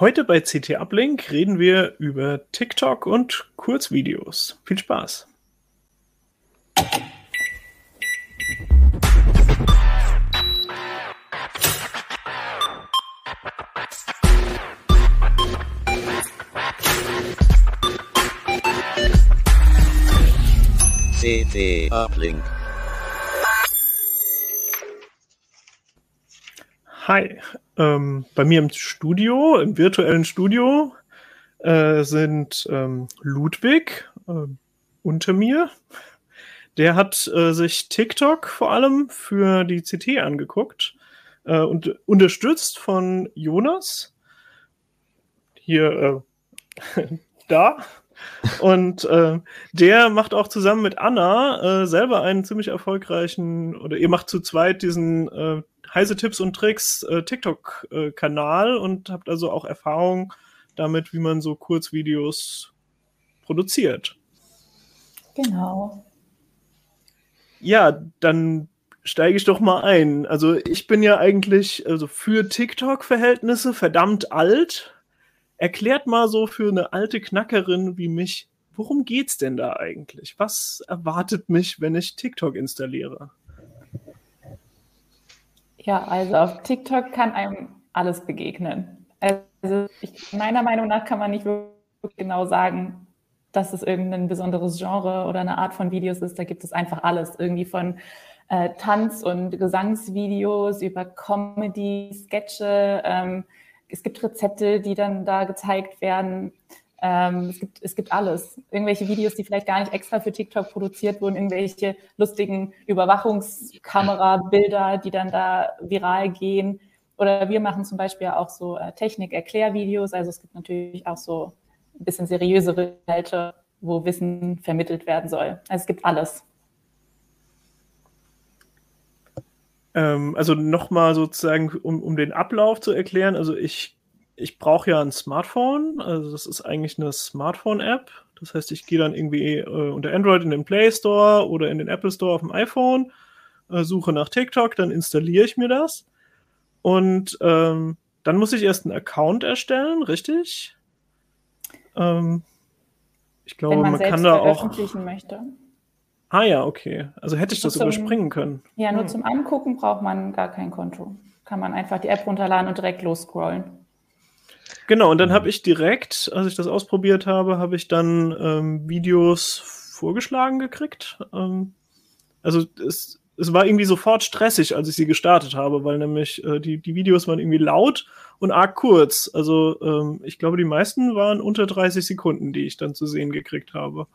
Heute bei CT Uplink reden wir über TikTok und Kurzvideos. Viel Spaß! CT Uplink. Hi, ähm, bei mir im Studio, im virtuellen Studio, äh, sind ähm, Ludwig äh, unter mir. Der hat äh, sich TikTok vor allem für die CT angeguckt äh, und unterstützt von Jonas. Hier, äh, da. Und äh, der macht auch zusammen mit Anna äh, selber einen ziemlich erfolgreichen, oder ihr macht zu zweit diesen äh, Heise Tipps und Tricks äh, TikTok-Kanal und habt also auch Erfahrung damit, wie man so Kurzvideos produziert. Genau. Ja, dann steige ich doch mal ein. Also ich bin ja eigentlich also für TikTok-Verhältnisse verdammt alt. Erklärt mal so für eine alte Knackerin wie mich, worum geht's denn da eigentlich? Was erwartet mich, wenn ich TikTok installiere? Ja, also auf TikTok kann einem alles begegnen. Also ich, meiner Meinung nach kann man nicht wirklich genau sagen, dass es irgendein besonderes Genre oder eine Art von Videos ist. Da gibt es einfach alles. Irgendwie von äh, Tanz- und Gesangsvideos über Comedy, Sketche. Ähm, es gibt Rezepte, die dann da gezeigt werden. Ähm, es, gibt, es gibt alles. Irgendwelche Videos, die vielleicht gar nicht extra für TikTok produziert wurden, irgendwelche lustigen Überwachungskamerabilder, die dann da viral gehen. Oder wir machen zum Beispiel auch so äh, Technik-Erklärvideos. Also es gibt natürlich auch so ein bisschen seriösere Inhalte, wo Wissen vermittelt werden soll. Also es gibt alles. Ähm, also nochmal sozusagen, um, um den Ablauf zu erklären. Also ich ich brauche ja ein Smartphone, also das ist eigentlich eine Smartphone-App. Das heißt, ich gehe dann irgendwie äh, unter Android in den Play Store oder in den Apple Store auf dem iPhone, äh, suche nach TikTok, dann installiere ich mir das. Und ähm, dann muss ich erst einen Account erstellen, richtig? Ähm, ich glaube, man, man kann da auch. Möchte. Ah ja, okay. Also hätte ich das zum, überspringen können. Ja, nur hm. zum Angucken braucht man gar kein Konto. Kann man einfach die App runterladen und direkt losscrollen. Genau, und dann habe ich direkt, als ich das ausprobiert habe, habe ich dann ähm, Videos vorgeschlagen gekriegt. Ähm, also es, es war irgendwie sofort stressig, als ich sie gestartet habe, weil nämlich äh, die, die Videos waren irgendwie laut und arg kurz. Also ähm, ich glaube, die meisten waren unter 30 Sekunden, die ich dann zu sehen gekriegt habe.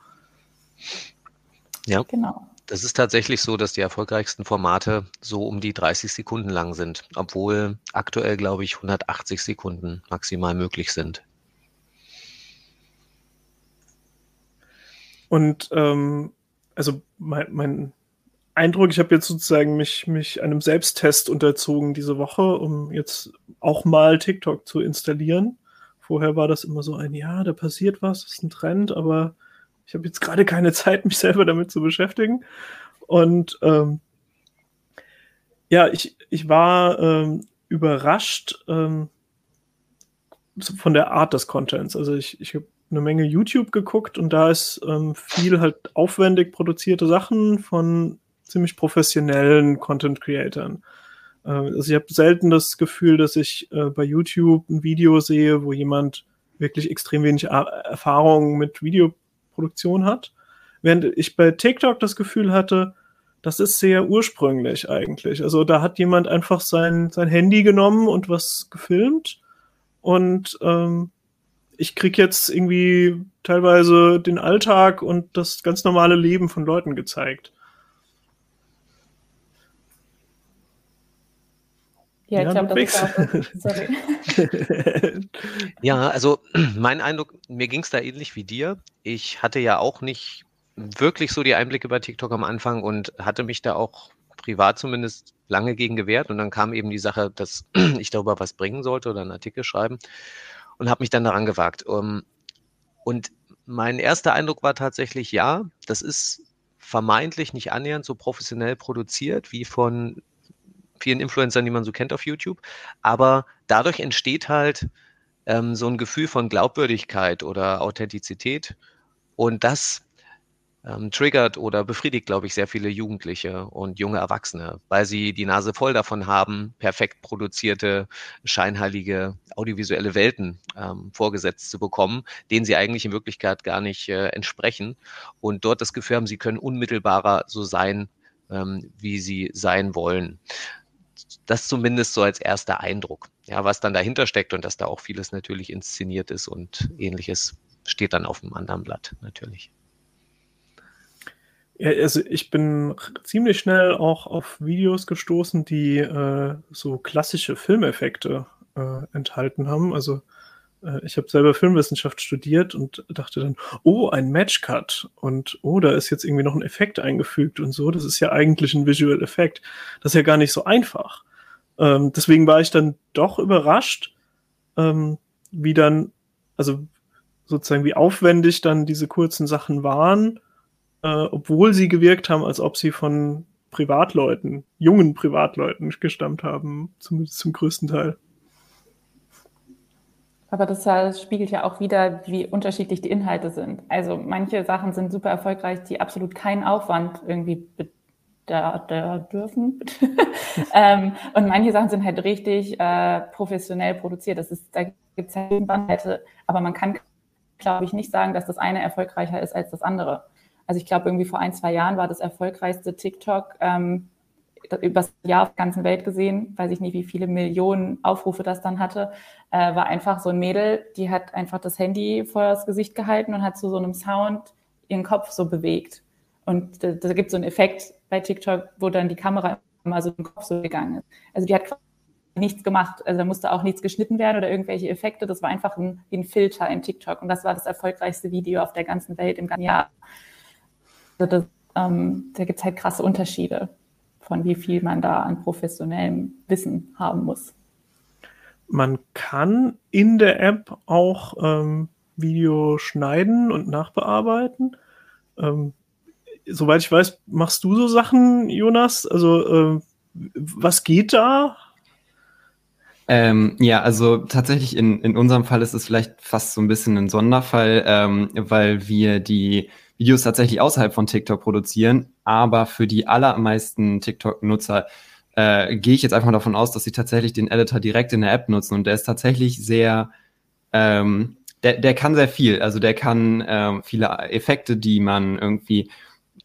Ja, genau. Das ist tatsächlich so, dass die erfolgreichsten Formate so um die 30 Sekunden lang sind, obwohl aktuell, glaube ich, 180 Sekunden maximal möglich sind. Und ähm, also mein, mein Eindruck, ich habe jetzt sozusagen mich, mich einem Selbsttest unterzogen diese Woche, um jetzt auch mal TikTok zu installieren. Vorher war das immer so ein, ja, da passiert was, das ist ein Trend, aber ich habe jetzt gerade keine Zeit, mich selber damit zu beschäftigen. Und ähm, ja, ich, ich war ähm, überrascht ähm, von der Art des Contents. Also ich, ich habe eine Menge YouTube geguckt und da ist ähm, viel halt aufwendig produzierte Sachen von ziemlich professionellen Content-Creatern. Äh, also ich habe selten das Gefühl, dass ich äh, bei YouTube ein Video sehe, wo jemand wirklich extrem wenig Erfahrung mit Video Produktion hat. Während ich bei TikTok das Gefühl hatte, das ist sehr ursprünglich eigentlich. Also da hat jemand einfach sein, sein Handy genommen und was gefilmt und ähm, ich krieg jetzt irgendwie teilweise den Alltag und das ganz normale Leben von Leuten gezeigt. Ja, ich glaube, das ist auch. Sorry. ja, also mein Eindruck, mir ging es da ähnlich wie dir. Ich hatte ja auch nicht wirklich so die Einblicke bei TikTok am Anfang und hatte mich da auch privat zumindest lange gegen gewehrt. Und dann kam eben die Sache, dass ich darüber was bringen sollte oder einen Artikel schreiben und habe mich dann daran gewagt. Um, und mein erster Eindruck war tatsächlich, ja, das ist vermeintlich nicht annähernd so professionell produziert wie von vielen Influencern, die man so kennt auf YouTube. Aber dadurch entsteht halt ähm, so ein Gefühl von Glaubwürdigkeit oder Authentizität. Und das ähm, triggert oder befriedigt, glaube ich, sehr viele Jugendliche und junge Erwachsene, weil sie die Nase voll davon haben, perfekt produzierte, scheinheilige audiovisuelle Welten ähm, vorgesetzt zu bekommen, denen sie eigentlich in Wirklichkeit gar nicht äh, entsprechen. Und dort das Gefühl haben, sie können unmittelbarer so sein, ähm, wie sie sein wollen. Das zumindest so als erster Eindruck. Ja, was dann dahinter steckt und dass da auch vieles natürlich inszeniert ist und ähnliches steht dann auf dem anderen Blatt natürlich. Ja, also ich bin ziemlich schnell auch auf Videos gestoßen, die äh, so klassische Filmeffekte äh, enthalten haben. Also äh, ich habe selber Filmwissenschaft studiert und dachte dann, oh, ein Matchcut und oh, da ist jetzt irgendwie noch ein Effekt eingefügt und so. Das ist ja eigentlich ein Visual Effekt. Das ist ja gar nicht so einfach. Ähm, deswegen war ich dann doch überrascht, ähm, wie dann, also sozusagen wie aufwendig dann diese kurzen Sachen waren äh, obwohl sie gewirkt haben, als ob sie von Privatleuten, jungen Privatleuten gestammt haben, zumindest zum größten Teil. Aber das spiegelt ja auch wieder, wie unterschiedlich die Inhalte sind. Also manche Sachen sind super erfolgreich, die absolut keinen Aufwand irgendwie da, da dürfen. ähm, und manche Sachen sind halt richtig äh, professionell produziert. Das ist, da gibt es halt Bandbreite, aber man kann, glaube ich, nicht sagen, dass das eine erfolgreicher ist als das andere. Also ich glaube, irgendwie vor ein, zwei Jahren war das erfolgreichste TikTok ähm, übers Jahr auf der ganzen Welt gesehen, weiß ich nicht, wie viele Millionen Aufrufe das dann hatte, äh, war einfach so ein Mädel, die hat einfach das Handy vor das Gesicht gehalten und hat zu so einem Sound ihren Kopf so bewegt. Und da, da gibt es so einen Effekt bei TikTok, wo dann die Kamera immer so den Kopf so gegangen ist. Also die hat nichts gemacht. Also da musste auch nichts geschnitten werden oder irgendwelche Effekte. Das war einfach ein, ein Filter in TikTok. Und das war das erfolgreichste Video auf der ganzen Welt im ganzen Jahr. Also das, ähm, da gibt es halt krasse Unterschiede von wie viel man da an professionellem Wissen haben muss. Man kann in der App auch ähm, Video schneiden und nachbearbeiten. Ähm, soweit ich weiß, machst du so Sachen, Jonas? Also äh, was geht da? Ähm, ja, also tatsächlich in, in unserem Fall ist es vielleicht fast so ein bisschen ein Sonderfall, ähm, weil wir die Videos tatsächlich außerhalb von TikTok produzieren, aber für die allermeisten TikTok-Nutzer äh, gehe ich jetzt einfach davon aus, dass sie tatsächlich den Editor direkt in der App nutzen und der ist tatsächlich sehr, ähm, der, der kann sehr viel. Also der kann ähm, viele Effekte, die man irgendwie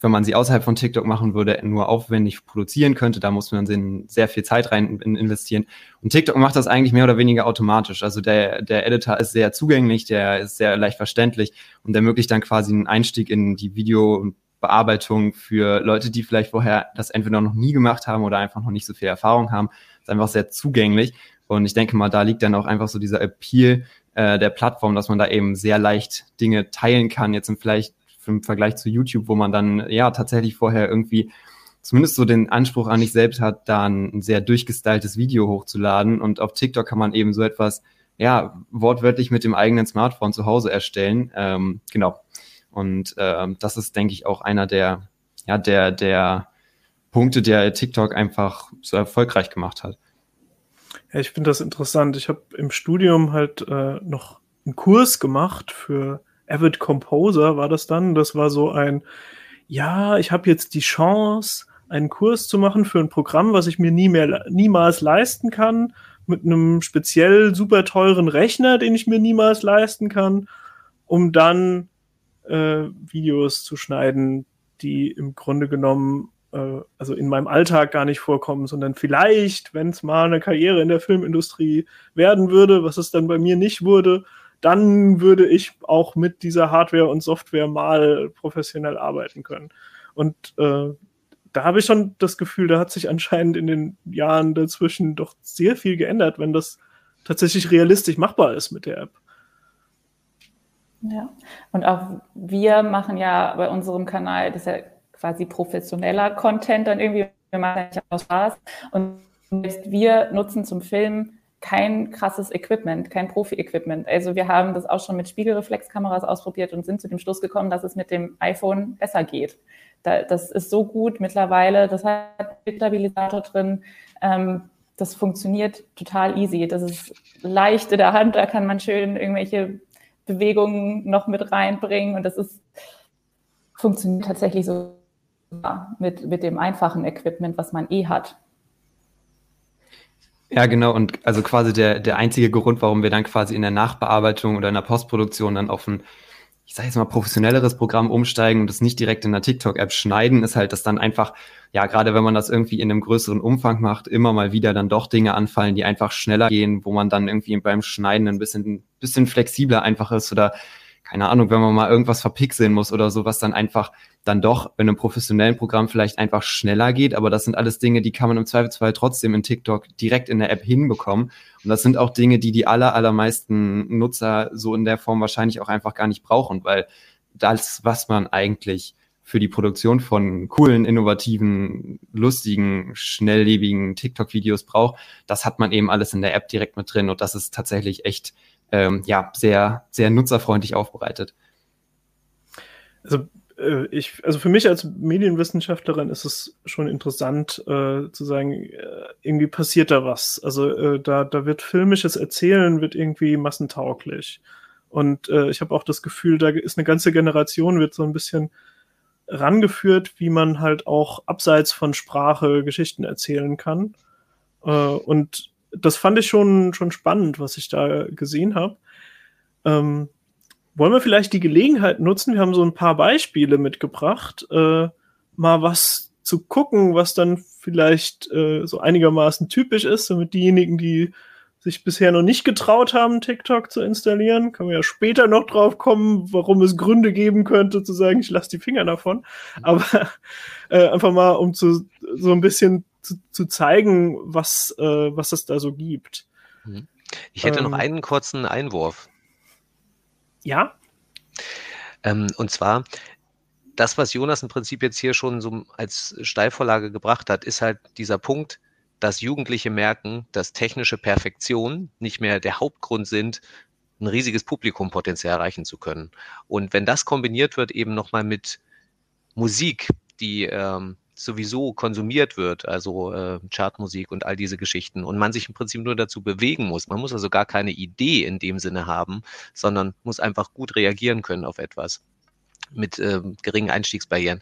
wenn man sie außerhalb von TikTok machen würde, nur aufwendig produzieren könnte. Da muss man sehr viel Zeit rein investieren. Und TikTok macht das eigentlich mehr oder weniger automatisch. Also der, der Editor ist sehr zugänglich, der ist sehr leicht verständlich und ermöglicht dann quasi einen Einstieg in die Videobearbeitung für Leute, die vielleicht vorher das entweder noch nie gemacht haben oder einfach noch nicht so viel Erfahrung haben. Ist einfach sehr zugänglich. Und ich denke mal, da liegt dann auch einfach so dieser Appeal äh, der Plattform, dass man da eben sehr leicht Dinge teilen kann. Jetzt im vielleicht im Vergleich zu YouTube, wo man dann ja tatsächlich vorher irgendwie zumindest so den Anspruch an sich selbst hat, da ein sehr durchgestyltes Video hochzuladen. Und auf TikTok kann man eben so etwas, ja, wortwörtlich mit dem eigenen Smartphone zu Hause erstellen. Ähm, genau. Und ähm, das ist, denke ich, auch einer der, ja, der, der Punkte, der TikTok einfach so erfolgreich gemacht hat. Ja, ich finde das interessant. Ich habe im Studium halt äh, noch einen Kurs gemacht für Avid Composer war das dann. Das war so ein, ja, ich habe jetzt die Chance, einen Kurs zu machen für ein Programm, was ich mir nie mehr, niemals leisten kann, mit einem speziell super teuren Rechner, den ich mir niemals leisten kann, um dann äh, Videos zu schneiden, die im Grunde genommen äh, also in meinem Alltag gar nicht vorkommen, sondern vielleicht, wenn es mal eine Karriere in der Filmindustrie werden würde, was es dann bei mir nicht wurde, dann würde ich auch mit dieser Hardware und Software mal professionell arbeiten können. Und äh, da habe ich schon das Gefühl, da hat sich anscheinend in den Jahren dazwischen doch sehr viel geändert, wenn das tatsächlich realistisch machbar ist mit der App. Ja, und auch wir machen ja bei unserem Kanal, das ist ja quasi professioneller Content dann irgendwie, wir machen ja auch Spaß. Und wir nutzen zum Filmen kein krasses Equipment, kein Profi-Equipment. Also wir haben das auch schon mit Spiegelreflexkameras ausprobiert und sind zu dem Schluss gekommen, dass es mit dem iPhone besser geht. Da, das ist so gut mittlerweile, das hat einen Stabilisator drin. Ähm, das funktioniert total easy. Das ist leicht in der Hand, da kann man schön irgendwelche Bewegungen noch mit reinbringen und das ist, funktioniert tatsächlich so mit, mit dem einfachen Equipment, was man eh hat. Ja, genau. Und also quasi der, der einzige Grund, warum wir dann quasi in der Nachbearbeitung oder in der Postproduktion dann auf ein, ich sage jetzt mal, professionelleres Programm umsteigen und das nicht direkt in der TikTok-App schneiden, ist halt, dass dann einfach, ja, gerade wenn man das irgendwie in einem größeren Umfang macht, immer mal wieder dann doch Dinge anfallen, die einfach schneller gehen, wo man dann irgendwie beim Schneiden ein bisschen, bisschen flexibler einfach ist oder keine Ahnung, wenn man mal irgendwas verpixeln muss oder so, was dann einfach dann doch in einem professionellen Programm vielleicht einfach schneller geht, aber das sind alles Dinge, die kann man im Zweifelsfall trotzdem in TikTok direkt in der App hinbekommen. Und das sind auch Dinge, die die aller, allermeisten Nutzer so in der Form wahrscheinlich auch einfach gar nicht brauchen, weil das, was man eigentlich für die Produktion von coolen, innovativen, lustigen, schnelllebigen TikTok-Videos braucht, das hat man eben alles in der App direkt mit drin und das ist tatsächlich echt ähm, ja, sehr, sehr nutzerfreundlich aufbereitet. Also äh, ich, also für mich als Medienwissenschaftlerin ist es schon interessant äh, zu sagen, äh, irgendwie passiert da was. Also äh, da, da wird filmisches Erzählen wird irgendwie massentauglich. Und äh, ich habe auch das Gefühl, da ist eine ganze Generation, wird so ein bisschen rangeführt, wie man halt auch abseits von Sprache Geschichten erzählen kann. Äh, und das fand ich schon, schon spannend, was ich da gesehen habe. Ähm, wollen wir vielleicht die Gelegenheit nutzen? Wir haben so ein paar Beispiele mitgebracht, äh, mal was zu gucken, was dann vielleicht äh, so einigermaßen typisch ist, damit diejenigen, die sich bisher noch nicht getraut haben, TikTok zu installieren, können wir ja später noch drauf kommen, warum es Gründe geben könnte, zu sagen, ich lasse die Finger davon. Aber äh, einfach mal, um zu so ein bisschen zu, zu zeigen, was, äh, was es da so gibt. Mhm. Ich hätte ähm, noch einen kurzen Einwurf. Ja. Ähm, und zwar, das, was Jonas im Prinzip jetzt hier schon so als Steilvorlage gebracht hat, ist halt dieser Punkt, dass Jugendliche merken, dass technische Perfektion nicht mehr der Hauptgrund sind, ein riesiges Publikumpotenzial erreichen zu können. Und wenn das kombiniert wird eben nochmal mit Musik, die ähm, sowieso konsumiert wird, also äh, Chartmusik und all diese Geschichten, und man sich im Prinzip nur dazu bewegen muss. Man muss also gar keine Idee in dem Sinne haben, sondern muss einfach gut reagieren können auf etwas mit äh, geringen Einstiegsbarrieren.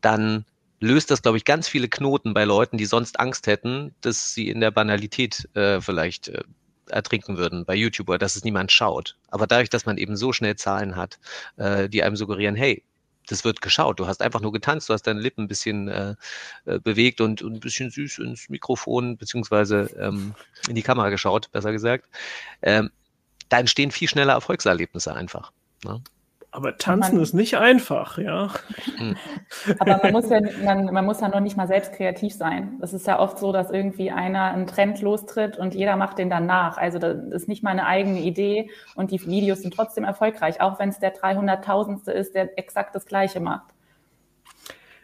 Dann löst das, glaube ich, ganz viele Knoten bei Leuten, die sonst Angst hätten, dass sie in der Banalität äh, vielleicht äh, ertrinken würden bei YouTube oder dass es niemand schaut. Aber dadurch, dass man eben so schnell Zahlen hat, äh, die einem suggerieren, hey, das wird geschaut. Du hast einfach nur getanzt, du hast deine Lippen ein bisschen äh, äh, bewegt und, und ein bisschen süß ins Mikrofon beziehungsweise ähm, in die Kamera geschaut, besser gesagt. Ähm, da entstehen viel schneller Erfolgserlebnisse einfach. Ne? Aber tanzen man, ist nicht einfach, ja. Hm. Aber man muss ja, man, man muss ja noch nicht mal selbst kreativ sein. Es ist ja oft so, dass irgendwie einer einen Trend lostritt und jeder macht den dann nach. Also das ist nicht mal eine eigene Idee und die Videos sind trotzdem erfolgreich, auch wenn es der 300.000. ist, der exakt das Gleiche macht.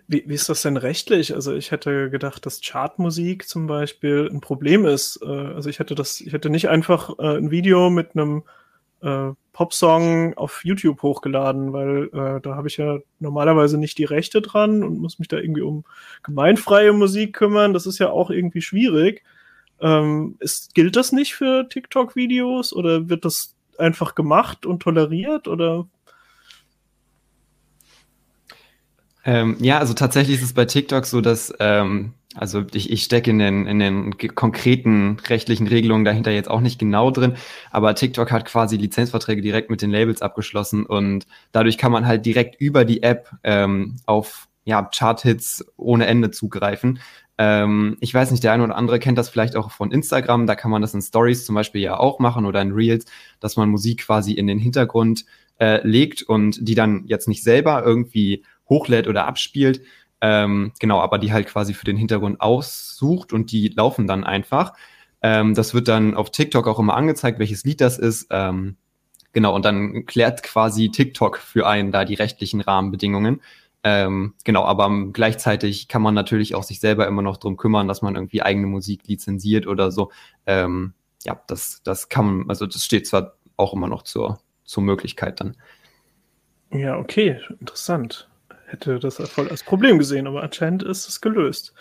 Wie, wie ist das denn rechtlich? Also ich hätte gedacht, dass Chartmusik zum Beispiel ein Problem ist. Äh, also ich hätte das, ich hätte nicht einfach äh, ein Video mit einem äh, Popsong auf YouTube hochgeladen, weil äh, da habe ich ja normalerweise nicht die Rechte dran und muss mich da irgendwie um gemeinfreie Musik kümmern. Das ist ja auch irgendwie schwierig. Ähm, ist, gilt das nicht für TikTok-Videos oder wird das einfach gemacht und toleriert oder? Ähm, ja, also tatsächlich ist es bei TikTok so, dass ähm, also ich, ich stecke in den, in den konkreten rechtlichen Regelungen dahinter jetzt auch nicht genau drin, aber TikTok hat quasi Lizenzverträge direkt mit den Labels abgeschlossen und dadurch kann man halt direkt über die App ähm, auf ja, Chart-Hits ohne Ende zugreifen. Ähm, ich weiß nicht, der eine oder andere kennt das vielleicht auch von Instagram, da kann man das in Stories zum Beispiel ja auch machen oder in Reels, dass man Musik quasi in den Hintergrund äh, legt und die dann jetzt nicht selber irgendwie hochlädt oder abspielt, ähm, genau, aber die halt quasi für den Hintergrund aussucht und die laufen dann einfach. Ähm, das wird dann auf TikTok auch immer angezeigt, welches Lied das ist. Ähm, genau, und dann klärt quasi TikTok für einen da die rechtlichen Rahmenbedingungen. Ähm, genau, aber gleichzeitig kann man natürlich auch sich selber immer noch drum kümmern, dass man irgendwie eigene Musik lizenziert oder so. Ähm, ja, das, das kann man, also das steht zwar auch immer noch zur, zur Möglichkeit dann. Ja, okay, interessant hätte das voll als Problem gesehen, aber anscheinend ist es gelöst.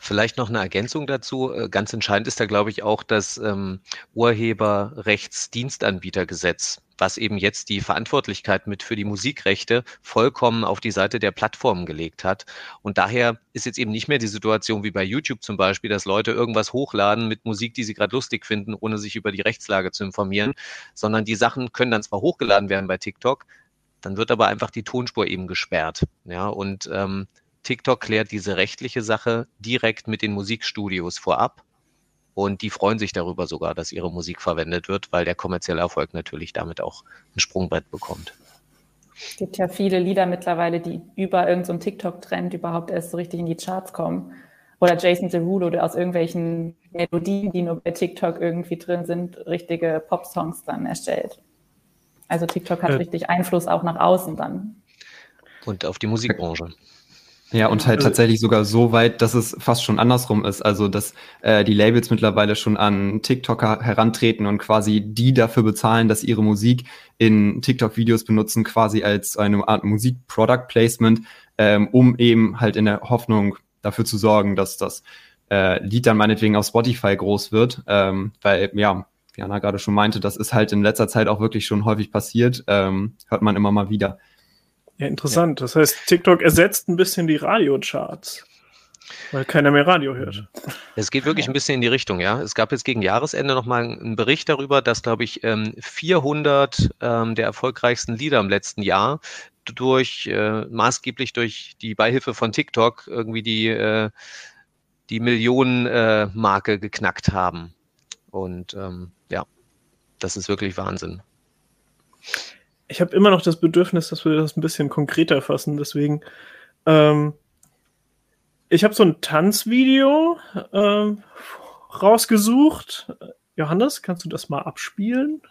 Vielleicht noch eine Ergänzung dazu. Äh, ganz entscheidend ist da, glaube ich, auch das ähm, Urheberrechtsdienstanbietergesetz, was eben jetzt die Verantwortlichkeit mit für die Musikrechte vollkommen auf die Seite der Plattformen gelegt hat. Und daher ist jetzt eben nicht mehr die Situation wie bei YouTube zum Beispiel, dass Leute irgendwas hochladen mit Musik, die sie gerade lustig finden, ohne sich über die Rechtslage zu informieren, sondern die Sachen können dann zwar hochgeladen werden bei TikTok, dann wird aber einfach die Tonspur eben gesperrt. Ja, und ähm, TikTok klärt diese rechtliche Sache direkt mit den Musikstudios vorab. Und die freuen sich darüber sogar, dass ihre Musik verwendet wird, weil der kommerzielle Erfolg natürlich damit auch ein Sprungbrett bekommt. Es gibt ja viele Lieder mittlerweile, die über irgendeinen so TikTok-Trend überhaupt erst so richtig in die Charts kommen. Oder Jason Derulo, der aus irgendwelchen Melodien, die nur bei TikTok irgendwie drin sind, richtige Pop-Songs dann erstellt. Also TikTok hat äh, richtig Einfluss auch nach außen dann. Und auf die Musikbranche. Ja, und halt tatsächlich sogar so weit, dass es fast schon andersrum ist. Also, dass äh, die Labels mittlerweile schon an TikToker herantreten und quasi die dafür bezahlen, dass ihre Musik in TikTok-Videos benutzen, quasi als eine Art Musik-Product-Placement, ähm, um eben halt in der Hoffnung dafür zu sorgen, dass das äh, Lied dann meinetwegen auf Spotify groß wird. Ähm, weil, ja, Anna gerade schon meinte, das ist halt in letzter Zeit auch wirklich schon häufig passiert. Ähm, hört man immer mal wieder. Ja, interessant. Ja. Das heißt, TikTok ersetzt ein bisschen die Radiocharts. Weil keiner mehr Radio hört. Es geht wirklich ein bisschen in die Richtung, ja. Es gab jetzt gegen Jahresende nochmal einen Bericht darüber, dass, glaube ich, 400 ähm, ähm, der erfolgreichsten Lieder im letzten Jahr durch, äh, maßgeblich durch die Beihilfe von TikTok irgendwie die, äh, die Millionenmarke äh, geknackt haben. Und ähm, ja, das ist wirklich Wahnsinn ich habe immer noch das Bedürfnis, dass wir das ein bisschen konkreter fassen. Deswegen, ähm, ich habe so ein Tanzvideo ähm, rausgesucht. Johannes, kannst du das mal abspielen?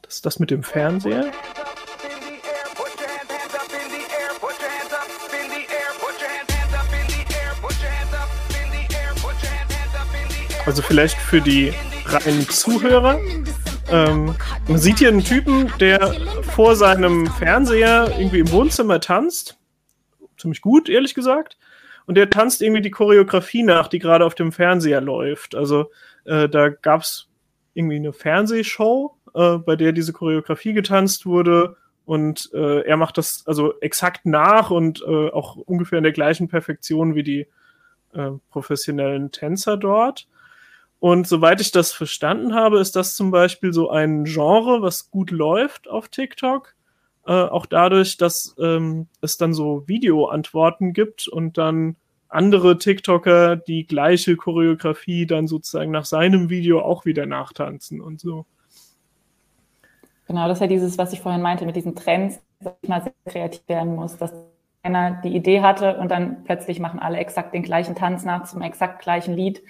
Das das mit dem Fernseher. Also vielleicht für die reinen Zuhörer. Ähm, man sieht hier einen Typen, der vor seinem Fernseher irgendwie im Wohnzimmer tanzt. Ziemlich gut, ehrlich gesagt. Und der tanzt irgendwie die Choreografie nach, die gerade auf dem Fernseher läuft. Also äh, da gab es irgendwie eine Fernsehshow, äh, bei der diese Choreografie getanzt wurde. Und äh, er macht das also exakt nach und äh, auch ungefähr in der gleichen Perfektion wie die äh, professionellen Tänzer dort. Und soweit ich das verstanden habe, ist das zum Beispiel so ein Genre, was gut läuft auf TikTok. Äh, auch dadurch, dass ähm, es dann so Videoantworten gibt und dann andere TikToker die gleiche Choreografie dann sozusagen nach seinem Video auch wieder nachtanzen und so. Genau, das ist ja dieses, was ich vorhin meinte, mit diesen Trends, dass mal sehr kreativ werden muss, dass einer die Idee hatte und dann plötzlich machen alle exakt den gleichen Tanz nach zum exakt gleichen Lied.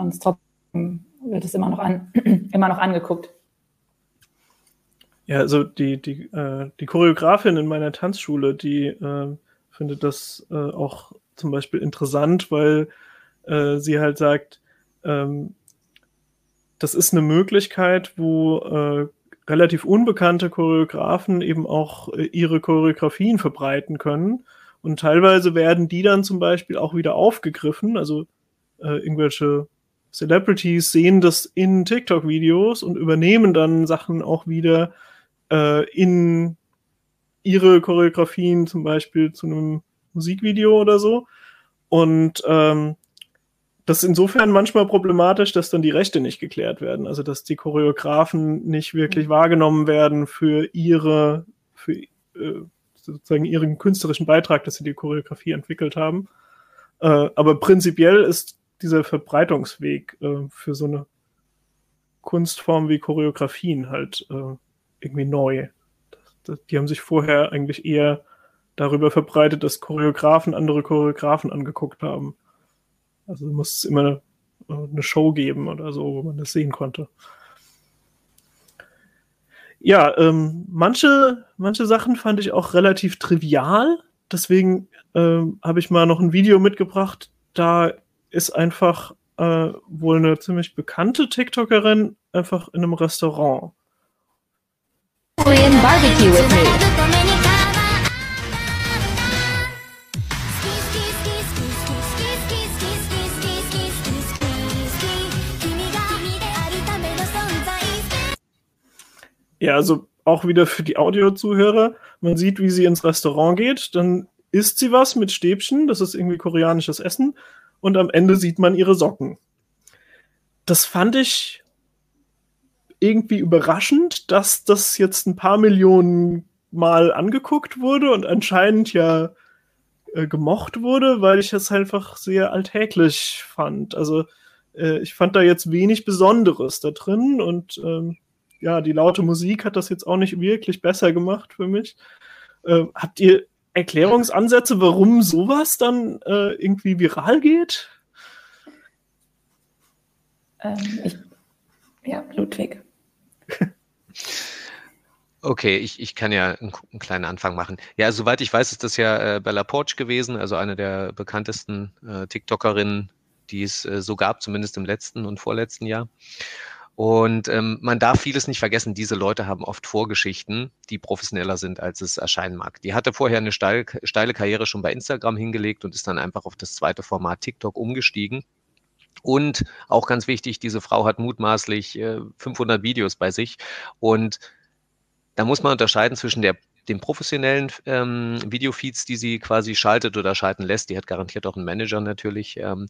Und trotzdem wird es immer noch, an, immer noch angeguckt. Ja, also die, die, äh, die Choreografin in meiner Tanzschule, die äh, findet das äh, auch zum Beispiel interessant, weil äh, sie halt sagt, ähm, das ist eine Möglichkeit, wo äh, relativ unbekannte Choreografen eben auch äh, ihre Choreografien verbreiten können. Und teilweise werden die dann zum Beispiel auch wieder aufgegriffen, also irgendwelche Celebrities sehen das in TikTok-Videos und übernehmen dann Sachen auch wieder äh, in ihre Choreografien, zum Beispiel zu einem Musikvideo oder so. Und ähm, das ist insofern manchmal problematisch, dass dann die Rechte nicht geklärt werden. Also dass die Choreografen nicht wirklich mhm. wahrgenommen werden für ihre, für äh, sozusagen ihren künstlerischen Beitrag, dass sie die Choreografie entwickelt haben. Äh, aber prinzipiell ist dieser Verbreitungsweg äh, für so eine Kunstform wie Choreografien halt äh, irgendwie neu. Das, das, die haben sich vorher eigentlich eher darüber verbreitet, dass Choreografen andere Choreografen angeguckt haben. Also muss es immer eine, äh, eine Show geben oder so, wo man das sehen konnte. Ja, ähm, manche, manche Sachen fand ich auch relativ trivial. Deswegen ähm, habe ich mal noch ein Video mitgebracht. Da ist einfach äh, wohl eine ziemlich bekannte TikTokerin, einfach in einem Restaurant. Korean Barbecue with me. Ja, also auch wieder für die Audio-Zuhörer. Man sieht, wie sie ins Restaurant geht, dann isst sie was mit Stäbchen, das ist irgendwie koreanisches Essen, und am Ende sieht man ihre Socken. Das fand ich irgendwie überraschend, dass das jetzt ein paar Millionen Mal angeguckt wurde und anscheinend ja äh, gemocht wurde, weil ich es einfach sehr alltäglich fand. Also äh, ich fand da jetzt wenig Besonderes da drin und ähm, ja, die laute Musik hat das jetzt auch nicht wirklich besser gemacht für mich. Äh, habt ihr Erklärungsansätze, warum sowas dann äh, irgendwie viral geht? Ähm, ich, ja, Ludwig. Okay, ich, ich kann ja einen, einen, kleinen Anfang machen. Ja, soweit ich weiß, ist das ja äh, Bella Porch gewesen, also eine der bekanntesten äh, TikTokerinnen, die es äh, so gab, zumindest im letzten und vorletzten Jahr. Und ähm, man darf vieles nicht vergessen, diese Leute haben oft Vorgeschichten, die professioneller sind, als es erscheinen mag. Die hatte vorher eine steil, steile Karriere schon bei Instagram hingelegt und ist dann einfach auf das zweite Format TikTok umgestiegen. Und auch ganz wichtig, diese Frau hat mutmaßlich äh, 500 Videos bei sich. Und da muss man unterscheiden zwischen der den professionellen ähm, Videofeeds, die sie quasi schaltet oder schalten lässt, die hat garantiert auch einen Manager natürlich, ähm,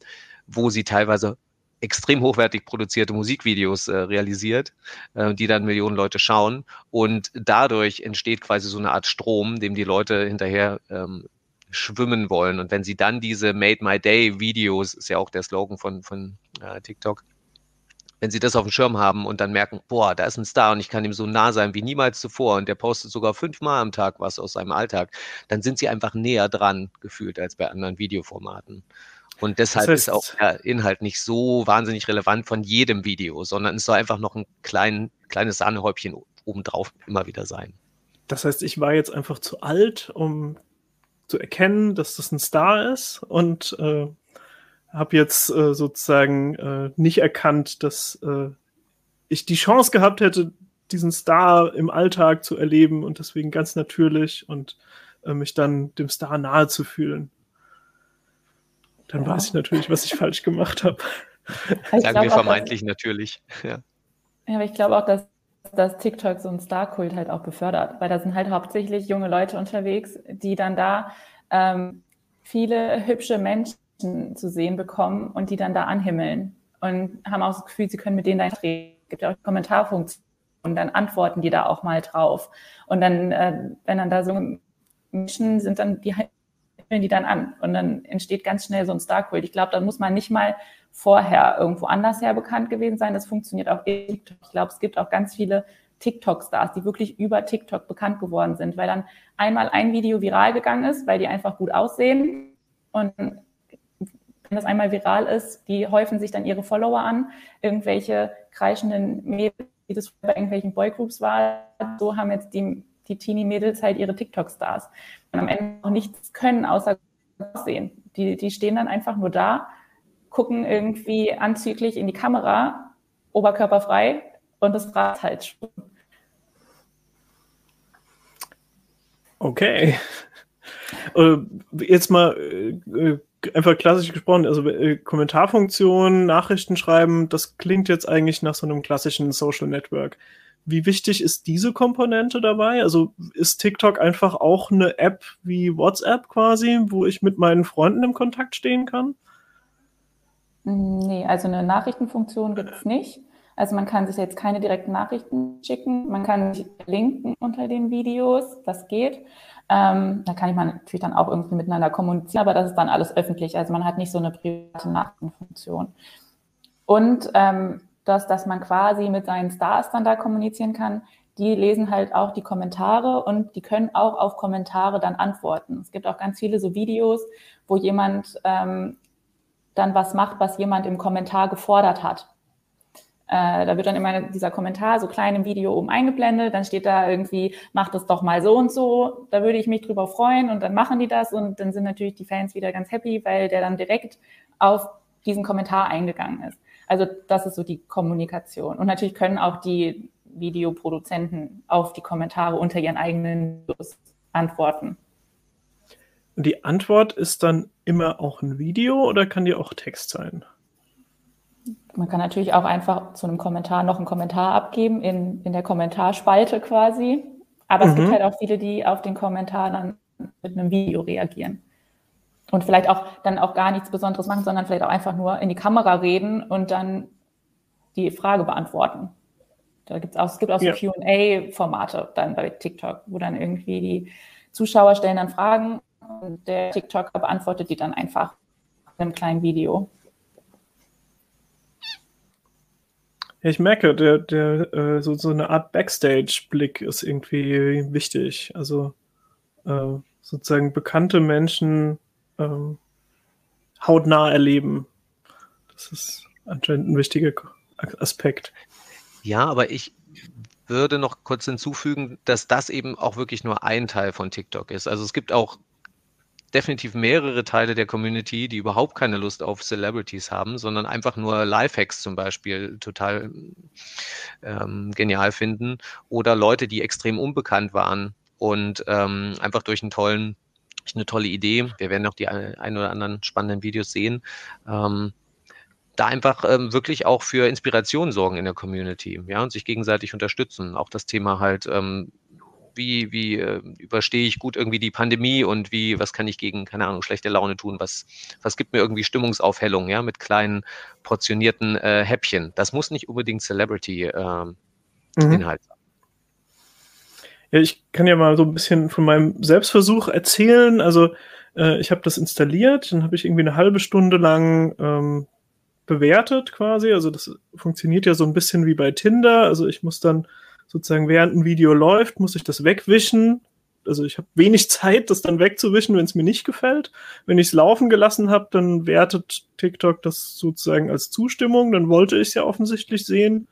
wo sie teilweise extrem hochwertig produzierte Musikvideos äh, realisiert, äh, die dann Millionen Leute schauen. Und dadurch entsteht quasi so eine Art Strom, dem die Leute hinterher ähm, schwimmen wollen. Und wenn sie dann diese Made My Day Videos, ist ja auch der Slogan von, von äh, TikTok, wenn sie das auf dem Schirm haben und dann merken, boah, da ist ein Star und ich kann ihm so nah sein wie niemals zuvor und der postet sogar fünfmal am Tag was aus seinem Alltag, dann sind sie einfach näher dran gefühlt als bei anderen Videoformaten. Und deshalb das heißt, ist auch der Inhalt nicht so wahnsinnig relevant von jedem Video, sondern es soll einfach noch ein klein, kleines Sahnehäubchen obendrauf immer wieder sein. Das heißt, ich war jetzt einfach zu alt, um zu erkennen, dass das ein Star ist und äh, habe jetzt äh, sozusagen äh, nicht erkannt, dass äh, ich die Chance gehabt hätte, diesen Star im Alltag zu erleben und deswegen ganz natürlich und äh, mich dann dem Star nahe zu fühlen dann ja. weiß ich natürlich, was ich falsch gemacht habe. Sagen wir vermeintlich dass, natürlich. Ja. ja, aber ich glaube auch, dass, dass TikTok so einen Star-Kult halt auch befördert, weil da sind halt hauptsächlich junge Leute unterwegs, die dann da ähm, viele hübsche Menschen zu sehen bekommen und die dann da anhimmeln und haben auch das Gefühl, sie können mit denen da reden. Es gibt ja auch Kommentarfunktionen und dann antworten die da auch mal drauf. Und dann, äh, wenn dann da so Menschen sind, dann die die dann an und dann entsteht ganz schnell so ein Star-Kult. Ich glaube, da muss man nicht mal vorher irgendwo anders her bekannt gewesen sein. Das funktioniert auch TikTok. Ich glaube, es gibt auch ganz viele TikTok-Stars, die wirklich über TikTok bekannt geworden sind, weil dann einmal ein Video viral gegangen ist, weil die einfach gut aussehen und wenn das einmal viral ist, die häufen sich dann ihre Follower an, irgendwelche kreischenden Mädels, wie das bei irgendwelchen Boygroups war, so haben jetzt die die Teenie-Mädels halt ihre TikTok-Stars und am Ende auch nichts können, außer sehen. Die, die stehen dann einfach nur da, gucken irgendwie anzüglich in die Kamera, oberkörperfrei und das Rad halt schon. Okay. Äh, jetzt mal äh, einfach klassisch gesprochen, also äh, Kommentarfunktion, Nachrichten schreiben, das klingt jetzt eigentlich nach so einem klassischen Social Network. Wie wichtig ist diese Komponente dabei? Also ist TikTok einfach auch eine App wie WhatsApp quasi, wo ich mit meinen Freunden im Kontakt stehen kann? Nee, also eine Nachrichtenfunktion gibt es nicht. Also man kann sich jetzt keine direkten Nachrichten schicken. Man kann sich linken unter den Videos, das geht. Ähm, da kann ich man natürlich dann auch irgendwie miteinander kommunizieren, aber das ist dann alles öffentlich. Also man hat nicht so eine private Nachrichtenfunktion. Und ähm, dass, dass man quasi mit seinen Stars dann da kommunizieren kann, die lesen halt auch die Kommentare und die können auch auf Kommentare dann antworten. Es gibt auch ganz viele so Videos, wo jemand ähm, dann was macht, was jemand im Kommentar gefordert hat. Äh, da wird dann immer dieser Kommentar so klein im Video oben eingeblendet, dann steht da irgendwie, macht es doch mal so und so, da würde ich mich drüber freuen und dann machen die das und dann sind natürlich die Fans wieder ganz happy, weil der dann direkt auf diesen Kommentar eingegangen ist. Also das ist so die Kommunikation. Und natürlich können auch die Videoproduzenten auf die Kommentare unter ihren eigenen Videos antworten. Und die Antwort ist dann immer auch ein Video oder kann die auch Text sein? man kann natürlich auch einfach zu einem Kommentar noch einen Kommentar abgeben in, in der Kommentarspalte quasi. Aber mhm. es gibt mhm. halt auch viele, die auf den Kommentar dann mit einem Video reagieren. Und vielleicht auch dann auch gar nichts Besonderes machen, sondern vielleicht auch einfach nur in die Kamera reden und dann die Frage beantworten. Da gibt's auch, es gibt auch so ja. QA-Formate dann bei TikTok, wo dann irgendwie die Zuschauer stellen dann Fragen und der TikToker beantwortet die dann einfach in einem kleinen Video. Ich merke, der, der, äh, so, so eine Art Backstage-Blick ist irgendwie wichtig. Also äh, sozusagen bekannte Menschen ähm, hautnah erleben. Das ist anscheinend ein wichtiger Aspekt. Ja, aber ich würde noch kurz hinzufügen, dass das eben auch wirklich nur ein Teil von TikTok ist. Also es gibt auch definitiv mehrere Teile der Community, die überhaupt keine Lust auf Celebrities haben, sondern einfach nur Lifehacks zum Beispiel total ähm, genial finden oder Leute, die extrem unbekannt waren und ähm, einfach durch einen tollen, eine tolle Idee, wir werden auch die ein oder anderen spannenden Videos sehen, ähm, da einfach ähm, wirklich auch für Inspiration sorgen in der Community, ja, und sich gegenseitig unterstützen. Auch das Thema halt ähm, wie, wie äh, überstehe ich gut irgendwie die Pandemie und wie, was kann ich gegen, keine Ahnung, schlechte Laune tun, was, was gibt mir irgendwie Stimmungsaufhellung, ja, mit kleinen portionierten äh, Häppchen. Das muss nicht unbedingt Celebrity-Inhalt äh, mhm. sein. Ja, ich kann ja mal so ein bisschen von meinem Selbstversuch erzählen. Also äh, ich habe das installiert, dann habe ich irgendwie eine halbe Stunde lang ähm, bewertet quasi. Also das funktioniert ja so ein bisschen wie bei Tinder. Also ich muss dann sozusagen während ein Video läuft, muss ich das wegwischen. Also ich habe wenig Zeit, das dann wegzuwischen, wenn es mir nicht gefällt. Wenn ich es laufen gelassen habe, dann wertet TikTok das sozusagen als Zustimmung. Dann wollte ich es ja offensichtlich sehen.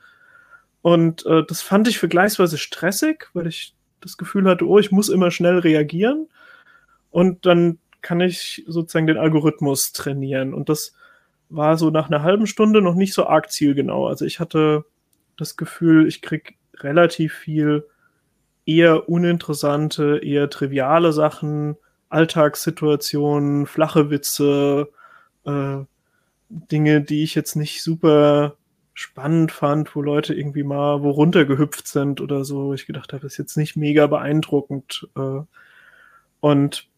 Und äh, das fand ich vergleichsweise stressig, weil ich das Gefühl hatte, oh, ich muss immer schnell reagieren. Und dann kann ich sozusagen den Algorithmus trainieren. Und das war so nach einer halben Stunde noch nicht so arg zielgenau. Also ich hatte das Gefühl, ich krieg relativ viel eher uninteressante, eher triviale Sachen, Alltagssituationen, flache Witze, äh, Dinge, die ich jetzt nicht super spannend fand, wo Leute irgendwie mal wo runtergehüpft sind oder so. Ich gedacht habe, das ist jetzt nicht mega beeindruckend. Äh, und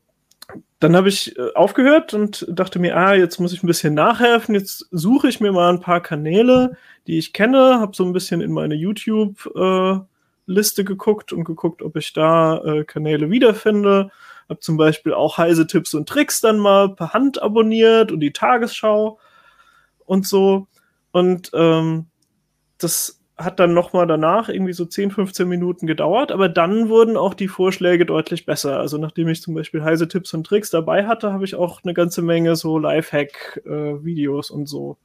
dann habe ich äh, aufgehört und dachte mir, ah, jetzt muss ich ein bisschen nachhelfen. Jetzt suche ich mir mal ein paar Kanäle, die ich kenne, habe so ein bisschen in meine YouTube-Liste äh, geguckt und geguckt, ob ich da Kanäle wiederfinde. Habe zum Beispiel auch heise Tipps und Tricks dann mal per Hand abonniert und die Tagesschau und so. Und ähm, das hat dann nochmal danach irgendwie so 10, 15 Minuten gedauert, aber dann wurden auch die Vorschläge deutlich besser. Also nachdem ich zum Beispiel heiße Tipps und Tricks dabei hatte, habe ich auch eine ganze Menge so Lifehack-Videos äh, und so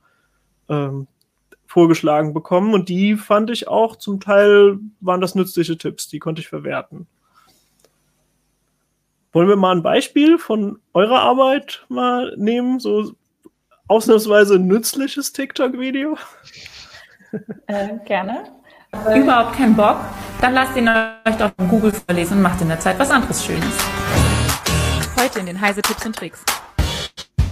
ähm, vorgeschlagen bekommen und die fand ich auch zum Teil waren das nützliche Tipps, die konnte ich verwerten. Wollen wir mal ein Beispiel von eurer Arbeit mal nehmen, so ausnahmsweise nützliches TikTok-Video? Äh, gerne. Aber überhaupt keinen Bock, dann lasst ihn euch doch von Google vorlesen und macht in der Zeit was anderes Schönes. Heute in den Heise Tipps und Tricks.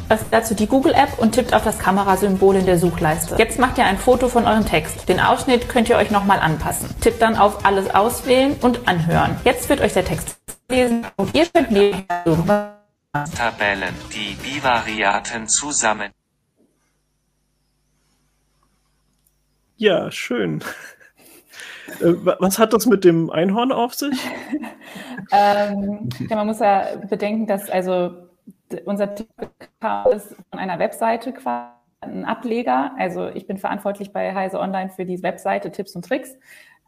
Öffnet dazu die Google-App und tippt auf das Kamerasymbol in der Suchleiste. Jetzt macht ihr ein Foto von eurem Text. Den Ausschnitt könnt ihr euch nochmal anpassen. Tippt dann auf Alles auswählen und anhören. Jetzt wird euch der Text lesen und ihr könnt nebenher Tabellen, die Bivariaten zusammen. Ja, schön. Äh, was hat das mit dem Einhorn auf sich? ähm, ja, man muss ja bedenken, dass also unser TikTok ist von einer Webseite quasi ein Ableger. Also ich bin verantwortlich bei Heise Online für die Webseite Tipps und Tricks.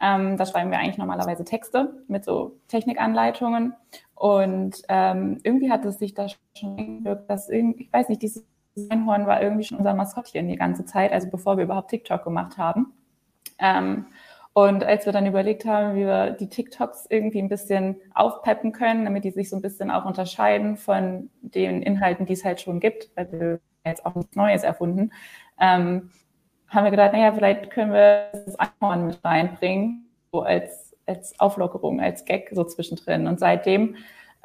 Ähm, da schreiben wir eigentlich normalerweise Texte mit so Technikanleitungen. Und ähm, irgendwie hat es sich da schon dass irgendwie, ich weiß nicht, dieses Einhorn war irgendwie schon unser Maskottchen die ganze Zeit, also bevor wir überhaupt TikTok gemacht haben. Ähm, und als wir dann überlegt haben, wie wir die TikToks irgendwie ein bisschen aufpeppen können, damit die sich so ein bisschen auch unterscheiden von den Inhalten, die es halt schon gibt, weil wir jetzt auch nichts Neues erfunden, ähm, haben wir gedacht, naja, vielleicht können wir das Einhorn mit reinbringen, so als, als Auflockerung, als Gag so zwischendrin. Und seitdem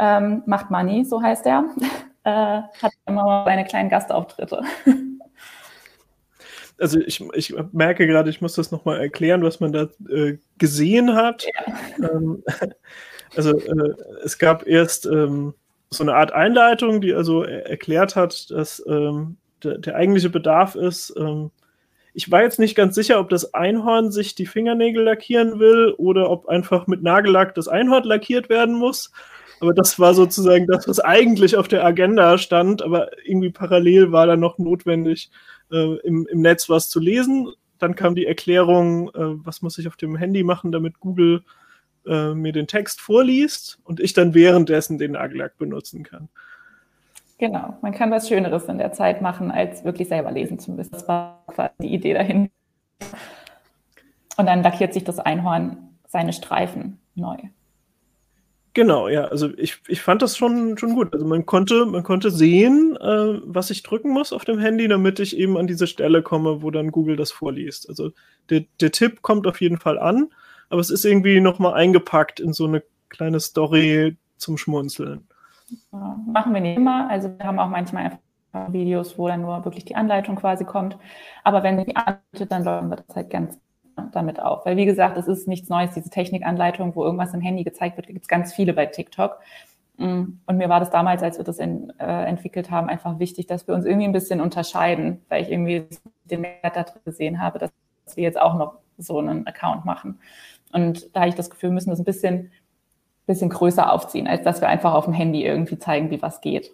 ähm, macht Money, so heißt er, äh, hat immer mal seine kleinen Gastauftritte. also ich, ich merke gerade, ich muss das nochmal erklären, was man da äh, gesehen hat. Ja. Ähm, also äh, es gab erst ähm, so eine Art Einleitung, die also erklärt hat, dass ähm, der, der, eigentliche Bedarf ist. Ähm, ich war jetzt nicht ganz sicher, ob das Einhorn sich die Fingernägel lackieren will oder ob einfach mit Nagellack das Einhorn lackiert werden muss. Aber das war sozusagen das, was eigentlich auf der Agenda stand, aber irgendwie parallel war dann noch notwendig, äh, im, im Netz was zu lesen. Dann kam die Erklärung, äh, was muss ich auf dem Handy machen, damit Google äh, mir den Text vorliest und ich dann währenddessen den Nagellack benutzen kann. Genau, man kann was Schöneres in der Zeit machen, als wirklich selber lesen zu müssen. Das war quasi die Idee dahin. Und dann lackiert sich das Einhorn seine Streifen neu. Genau, ja. Also ich, ich fand das schon, schon gut. Also man konnte, man konnte sehen, äh, was ich drücken muss auf dem Handy, damit ich eben an diese Stelle komme, wo dann Google das vorliest. Also der, der Tipp kommt auf jeden Fall an, aber es ist irgendwie nochmal eingepackt in so eine kleine Story zum Schmunzeln. Ja, machen wir nicht immer. Also wir haben auch manchmal einfach Videos, wo dann nur wirklich die Anleitung quasi kommt. Aber wenn sie anbietet, dann läuft wir das halt ganz damit auf. Weil wie gesagt, es ist nichts Neues, diese Technikanleitung, wo irgendwas im Handy gezeigt wird, gibt es ganz viele bei TikTok. Mm, und mir war das damals, als wir das in, äh, entwickelt haben, einfach wichtig, dass wir uns irgendwie ein bisschen unterscheiden, weil ich irgendwie den Wert da drin gesehen habe, dass wir jetzt auch noch so einen Account machen. Und da habe ich das Gefühl, wir müssen das ein bisschen, bisschen größer aufziehen, als dass wir einfach auf dem Handy irgendwie zeigen, wie was geht.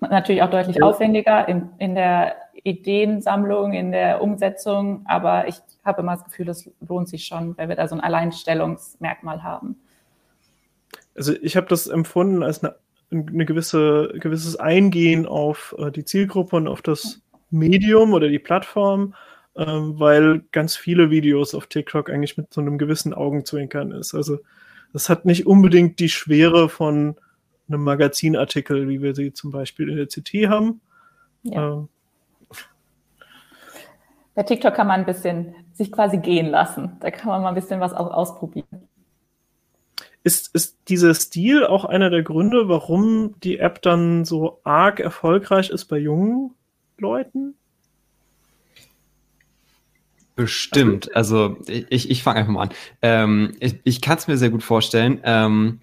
Natürlich auch deutlich aufwendiger in, in der Ideensammlung, in der Umsetzung, aber ich habe immer das Gefühl, das lohnt sich schon, weil wir da so ein Alleinstellungsmerkmal haben. Also ich habe das empfunden als eine, eine gewisse, gewisses Eingehen auf äh, die Zielgruppe und auf das Medium oder die Plattform, ähm, weil ganz viele Videos auf TikTok eigentlich mit so einem gewissen Augenzwinkern ist. Also das hat nicht unbedingt die Schwere von einem Magazinartikel, wie wir sie zum Beispiel in der CT haben. Ja. Ähm, bei TikTok kann man ein bisschen sich quasi gehen lassen. Da kann man mal ein bisschen was auch ausprobieren. Ist, ist dieser Stil auch einer der Gründe, warum die App dann so arg erfolgreich ist bei jungen Leuten? Bestimmt. Also ich, ich fange einfach mal an. Ähm, ich ich kann es mir sehr gut vorstellen. Ähm,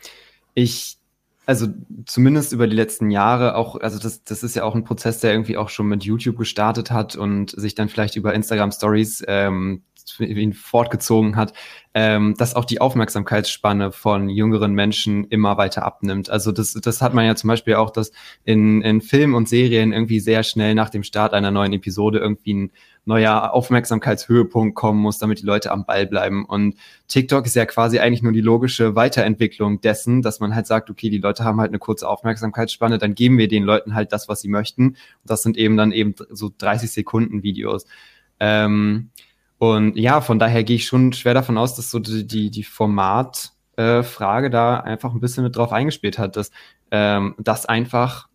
ich also zumindest über die letzten Jahre auch, also das, das ist ja auch ein Prozess, der irgendwie auch schon mit YouTube gestartet hat und sich dann vielleicht über Instagram Stories ähm, ihn fortgezogen hat, ähm, dass auch die Aufmerksamkeitsspanne von jüngeren Menschen immer weiter abnimmt. Also das, das hat man ja zum Beispiel auch, dass in, in Filmen und Serien irgendwie sehr schnell nach dem Start einer neuen Episode irgendwie ein neuer Aufmerksamkeitshöhepunkt kommen muss, damit die Leute am Ball bleiben. Und TikTok ist ja quasi eigentlich nur die logische Weiterentwicklung dessen, dass man halt sagt, okay, die Leute haben halt eine kurze Aufmerksamkeitsspanne, dann geben wir den Leuten halt das, was sie möchten. Und das sind eben dann eben so 30 Sekunden Videos. Ähm, und ja, von daher gehe ich schon schwer davon aus, dass so die, die, die Formatfrage äh, da einfach ein bisschen mit drauf eingespielt hat, dass ähm, das einfach,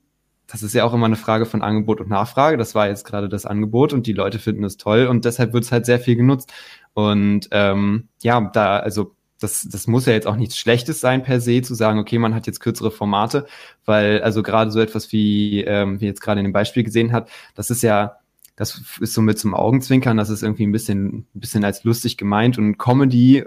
das ist ja auch immer eine Frage von Angebot und Nachfrage. Das war jetzt gerade das Angebot und die Leute finden es toll und deshalb wird es halt sehr viel genutzt. Und ähm, ja, da, also das, das muss ja jetzt auch nichts Schlechtes sein per se, zu sagen, okay, man hat jetzt kürzere Formate, weil also gerade so etwas wie, ähm, wie jetzt gerade in dem Beispiel gesehen hat, das ist ja das ist so mit zum Augenzwinkern, das ist irgendwie ein bisschen, ein bisschen als lustig gemeint und Comedy,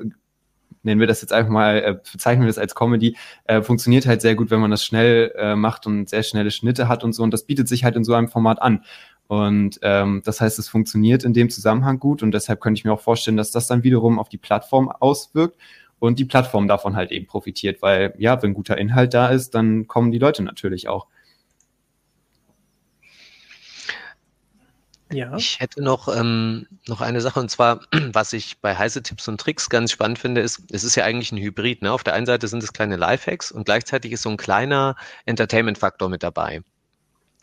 nennen wir das jetzt einfach mal, äh, bezeichnen wir das als Comedy, äh, funktioniert halt sehr gut, wenn man das schnell äh, macht und sehr schnelle Schnitte hat und so und das bietet sich halt in so einem Format an. Und ähm, das heißt, es funktioniert in dem Zusammenhang gut und deshalb könnte ich mir auch vorstellen, dass das dann wiederum auf die Plattform auswirkt und die Plattform davon halt eben profitiert, weil ja, wenn guter Inhalt da ist, dann kommen die Leute natürlich auch. Ja. Ich hätte noch, ähm, noch eine Sache, und zwar, was ich bei heiße Tipps und Tricks ganz spannend finde, ist, es ist ja eigentlich ein Hybrid. Ne? Auf der einen Seite sind es kleine Lifehacks und gleichzeitig ist so ein kleiner Entertainment-Faktor mit dabei.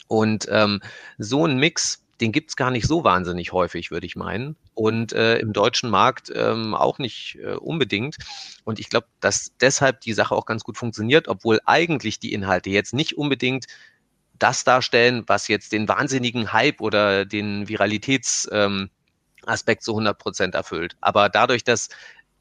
Und ähm, so ein Mix, den gibt's gar nicht so wahnsinnig häufig, würde ich meinen. Und äh, im deutschen Markt ähm, auch nicht äh, unbedingt. Und ich glaube, dass deshalb die Sache auch ganz gut funktioniert, obwohl eigentlich die Inhalte jetzt nicht unbedingt das darstellen, was jetzt den wahnsinnigen Hype oder den Viralitätsaspekt ähm, zu 100 Prozent erfüllt. Aber dadurch, dass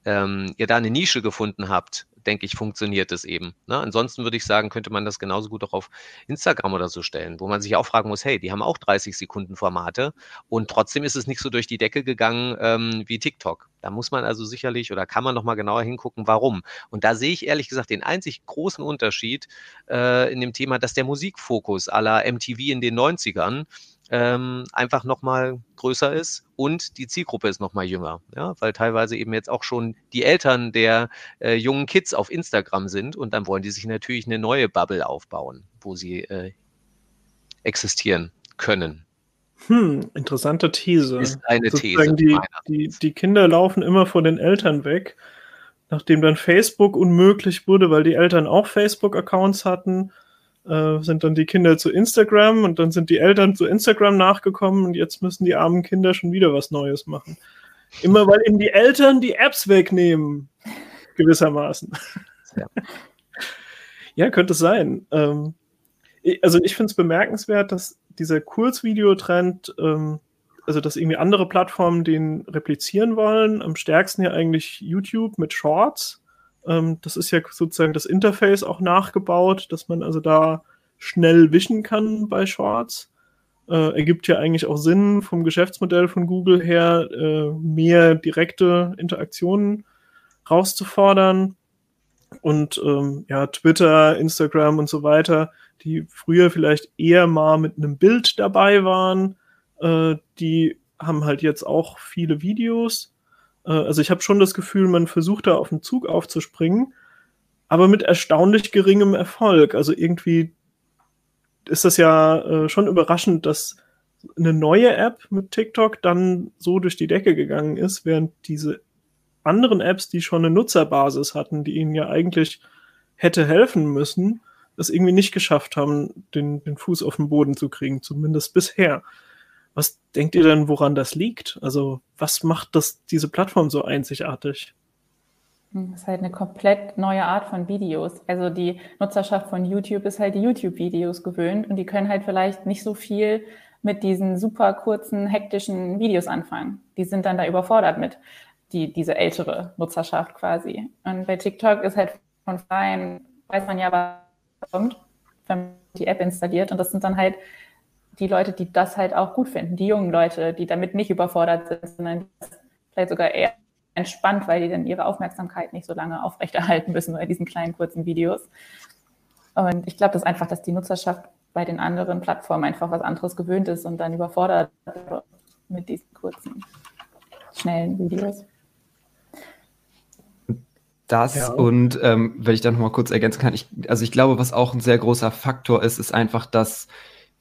ähm, ihr da eine Nische gefunden habt, denke ich, funktioniert es eben. Ne? Ansonsten würde ich sagen, könnte man das genauso gut auch auf Instagram oder so stellen, wo man sich auch fragen muss, hey, die haben auch 30 Sekunden Formate und trotzdem ist es nicht so durch die Decke gegangen ähm, wie TikTok. Da muss man also sicherlich oder kann man noch mal genauer hingucken, warum. Und da sehe ich ehrlich gesagt den einzig großen Unterschied äh, in dem Thema, dass der Musikfokus aller MTV in den 90ern ähm, einfach nochmal größer ist und die Zielgruppe ist nochmal jünger, ja, weil teilweise eben jetzt auch schon die Eltern der äh, jungen Kids auf Instagram sind und dann wollen die sich natürlich eine neue Bubble aufbauen, wo sie äh, existieren können. Hm, interessante These. Ist eine Sozusagen These. Die, die, die Kinder laufen immer vor den Eltern weg, nachdem dann Facebook unmöglich wurde, weil die Eltern auch Facebook-Accounts hatten äh, sind dann die Kinder zu Instagram und dann sind die Eltern zu Instagram nachgekommen und jetzt müssen die armen Kinder schon wieder was Neues machen. Immer weil ihnen die Eltern die Apps wegnehmen, gewissermaßen. Ja, ja könnte es sein. Ähm, also ich finde es bemerkenswert, dass dieser Kurzvideotrend, ähm, also dass irgendwie andere Plattformen den replizieren wollen. Am stärksten ja eigentlich YouTube mit Shorts. Ähm, das ist ja sozusagen das Interface auch nachgebaut, dass man also da schnell wischen kann bei Shorts. Äh, ergibt ja eigentlich auch Sinn vom Geschäftsmodell von Google her, äh, mehr direkte Interaktionen rauszufordern. Und ähm, ja, Twitter, Instagram und so weiter, die früher vielleicht eher mal mit einem Bild dabei waren, äh, die haben halt jetzt auch viele Videos. Äh, also ich habe schon das Gefühl, man versucht da auf den Zug aufzuspringen, aber mit erstaunlich geringem Erfolg. Also irgendwie ist das ja äh, schon überraschend, dass eine neue App mit TikTok dann so durch die Decke gegangen ist, während diese anderen Apps, die schon eine Nutzerbasis hatten, die ihnen ja eigentlich hätte helfen müssen, es irgendwie nicht geschafft haben, den, den Fuß auf den Boden zu kriegen, zumindest bisher. Was denkt ihr denn, woran das liegt? Also, was macht das, diese Plattform so einzigartig? Hm, das ist halt eine komplett neue Art von Videos. Also die Nutzerschaft von YouTube ist halt die YouTube-Videos gewöhnt und die können halt vielleicht nicht so viel mit diesen super kurzen, hektischen Videos anfangen. Die sind dann da überfordert mit, die, diese ältere Nutzerschaft quasi. Und bei TikTok ist halt von vornherein, weiß man ja, was kommt, wenn man die App installiert. Und das sind dann halt die Leute, die das halt auch gut finden, die jungen Leute, die damit nicht überfordert sind, sondern vielleicht sogar eher entspannt, weil die dann ihre Aufmerksamkeit nicht so lange aufrechterhalten müssen bei diesen kleinen kurzen Videos. Und ich glaube, das ist einfach, dass die Nutzerschaft bei den anderen Plattformen einfach was anderes gewöhnt ist und dann überfordert mit diesen kurzen, schnellen Videos. Das ja. und ähm, wenn ich dann noch mal kurz ergänzen kann, ich, also ich glaube, was auch ein sehr großer Faktor ist, ist einfach, dass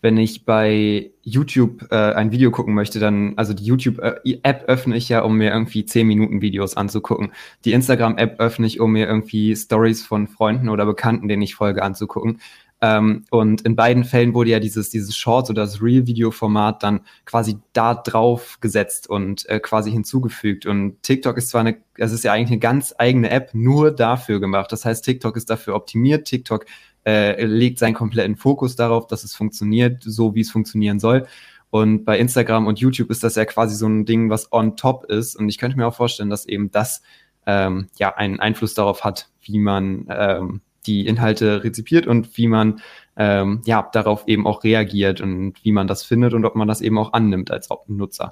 wenn ich bei YouTube äh, ein Video gucken möchte, dann, also die YouTube-App öffne ich ja, um mir irgendwie 10 Minuten Videos anzugucken. Die Instagram-App öffne ich, um mir irgendwie Stories von Freunden oder Bekannten, denen ich folge, anzugucken. Ähm, und in beiden Fällen wurde ja dieses, dieses Short- oder das Real-Video-Format dann quasi da drauf gesetzt und äh, quasi hinzugefügt. Und TikTok ist zwar eine, es ist ja eigentlich eine ganz eigene App nur dafür gemacht. Das heißt, TikTok ist dafür optimiert. TikTok äh, legt seinen kompletten Fokus darauf, dass es funktioniert, so wie es funktionieren soll. Und bei Instagram und YouTube ist das ja quasi so ein Ding, was on top ist. Und ich könnte mir auch vorstellen, dass eben das ähm, ja einen Einfluss darauf hat, wie man ähm, die Inhalte rezipiert und wie man ähm, ja darauf eben auch reagiert und wie man das findet und ob man das eben auch annimmt als Nutzer.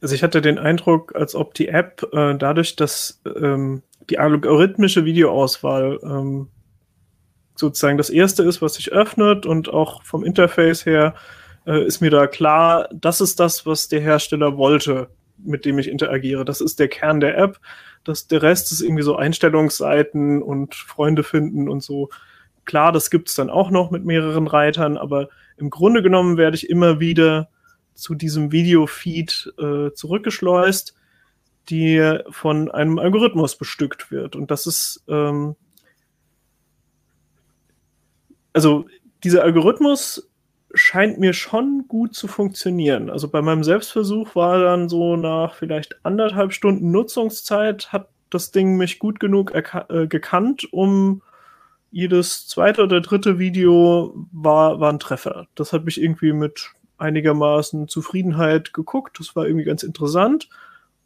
Also ich hatte den Eindruck, als ob die App äh, dadurch, dass ähm, die algorithmische Videoauswahl ähm, sozusagen das erste ist, was sich öffnet und auch vom Interface her äh, ist mir da klar, das ist das, was der Hersteller wollte, mit dem ich interagiere. Das ist der Kern der App. Das, der Rest ist irgendwie so Einstellungsseiten und Freunde finden und so. Klar, das gibt es dann auch noch mit mehreren Reitern, aber im Grunde genommen werde ich immer wieder zu diesem Videofeed äh, zurückgeschleust, die von einem Algorithmus bestückt wird. Und das ist ähm, also dieser Algorithmus scheint mir schon gut zu funktionieren. Also bei meinem Selbstversuch war dann so nach vielleicht anderthalb Stunden Nutzungszeit hat das Ding mich gut genug äh, gekannt, um jedes zweite oder dritte Video war, war ein Treffer. Das hat mich irgendwie mit einigermaßen Zufriedenheit geguckt. Das war irgendwie ganz interessant.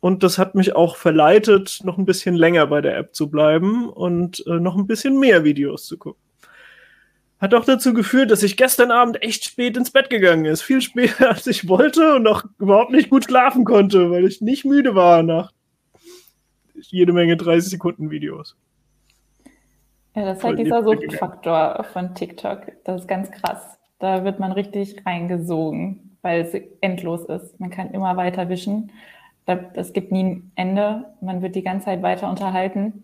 Und das hat mich auch verleitet, noch ein bisschen länger bei der App zu bleiben und äh, noch ein bisschen mehr Videos zu gucken. Hat auch dazu geführt, dass ich gestern Abend echt spät ins Bett gegangen ist. Viel später, als ich wollte und auch überhaupt nicht gut schlafen konnte, weil ich nicht müde war nach jede Menge 30 Sekunden Videos. Ja, das ist halt dieser Suchtfaktor von TikTok. Das ist ganz krass. Da wird man richtig reingesogen, weil es endlos ist. Man kann immer weiter wischen. Es gibt nie ein Ende. Man wird die ganze Zeit weiter unterhalten.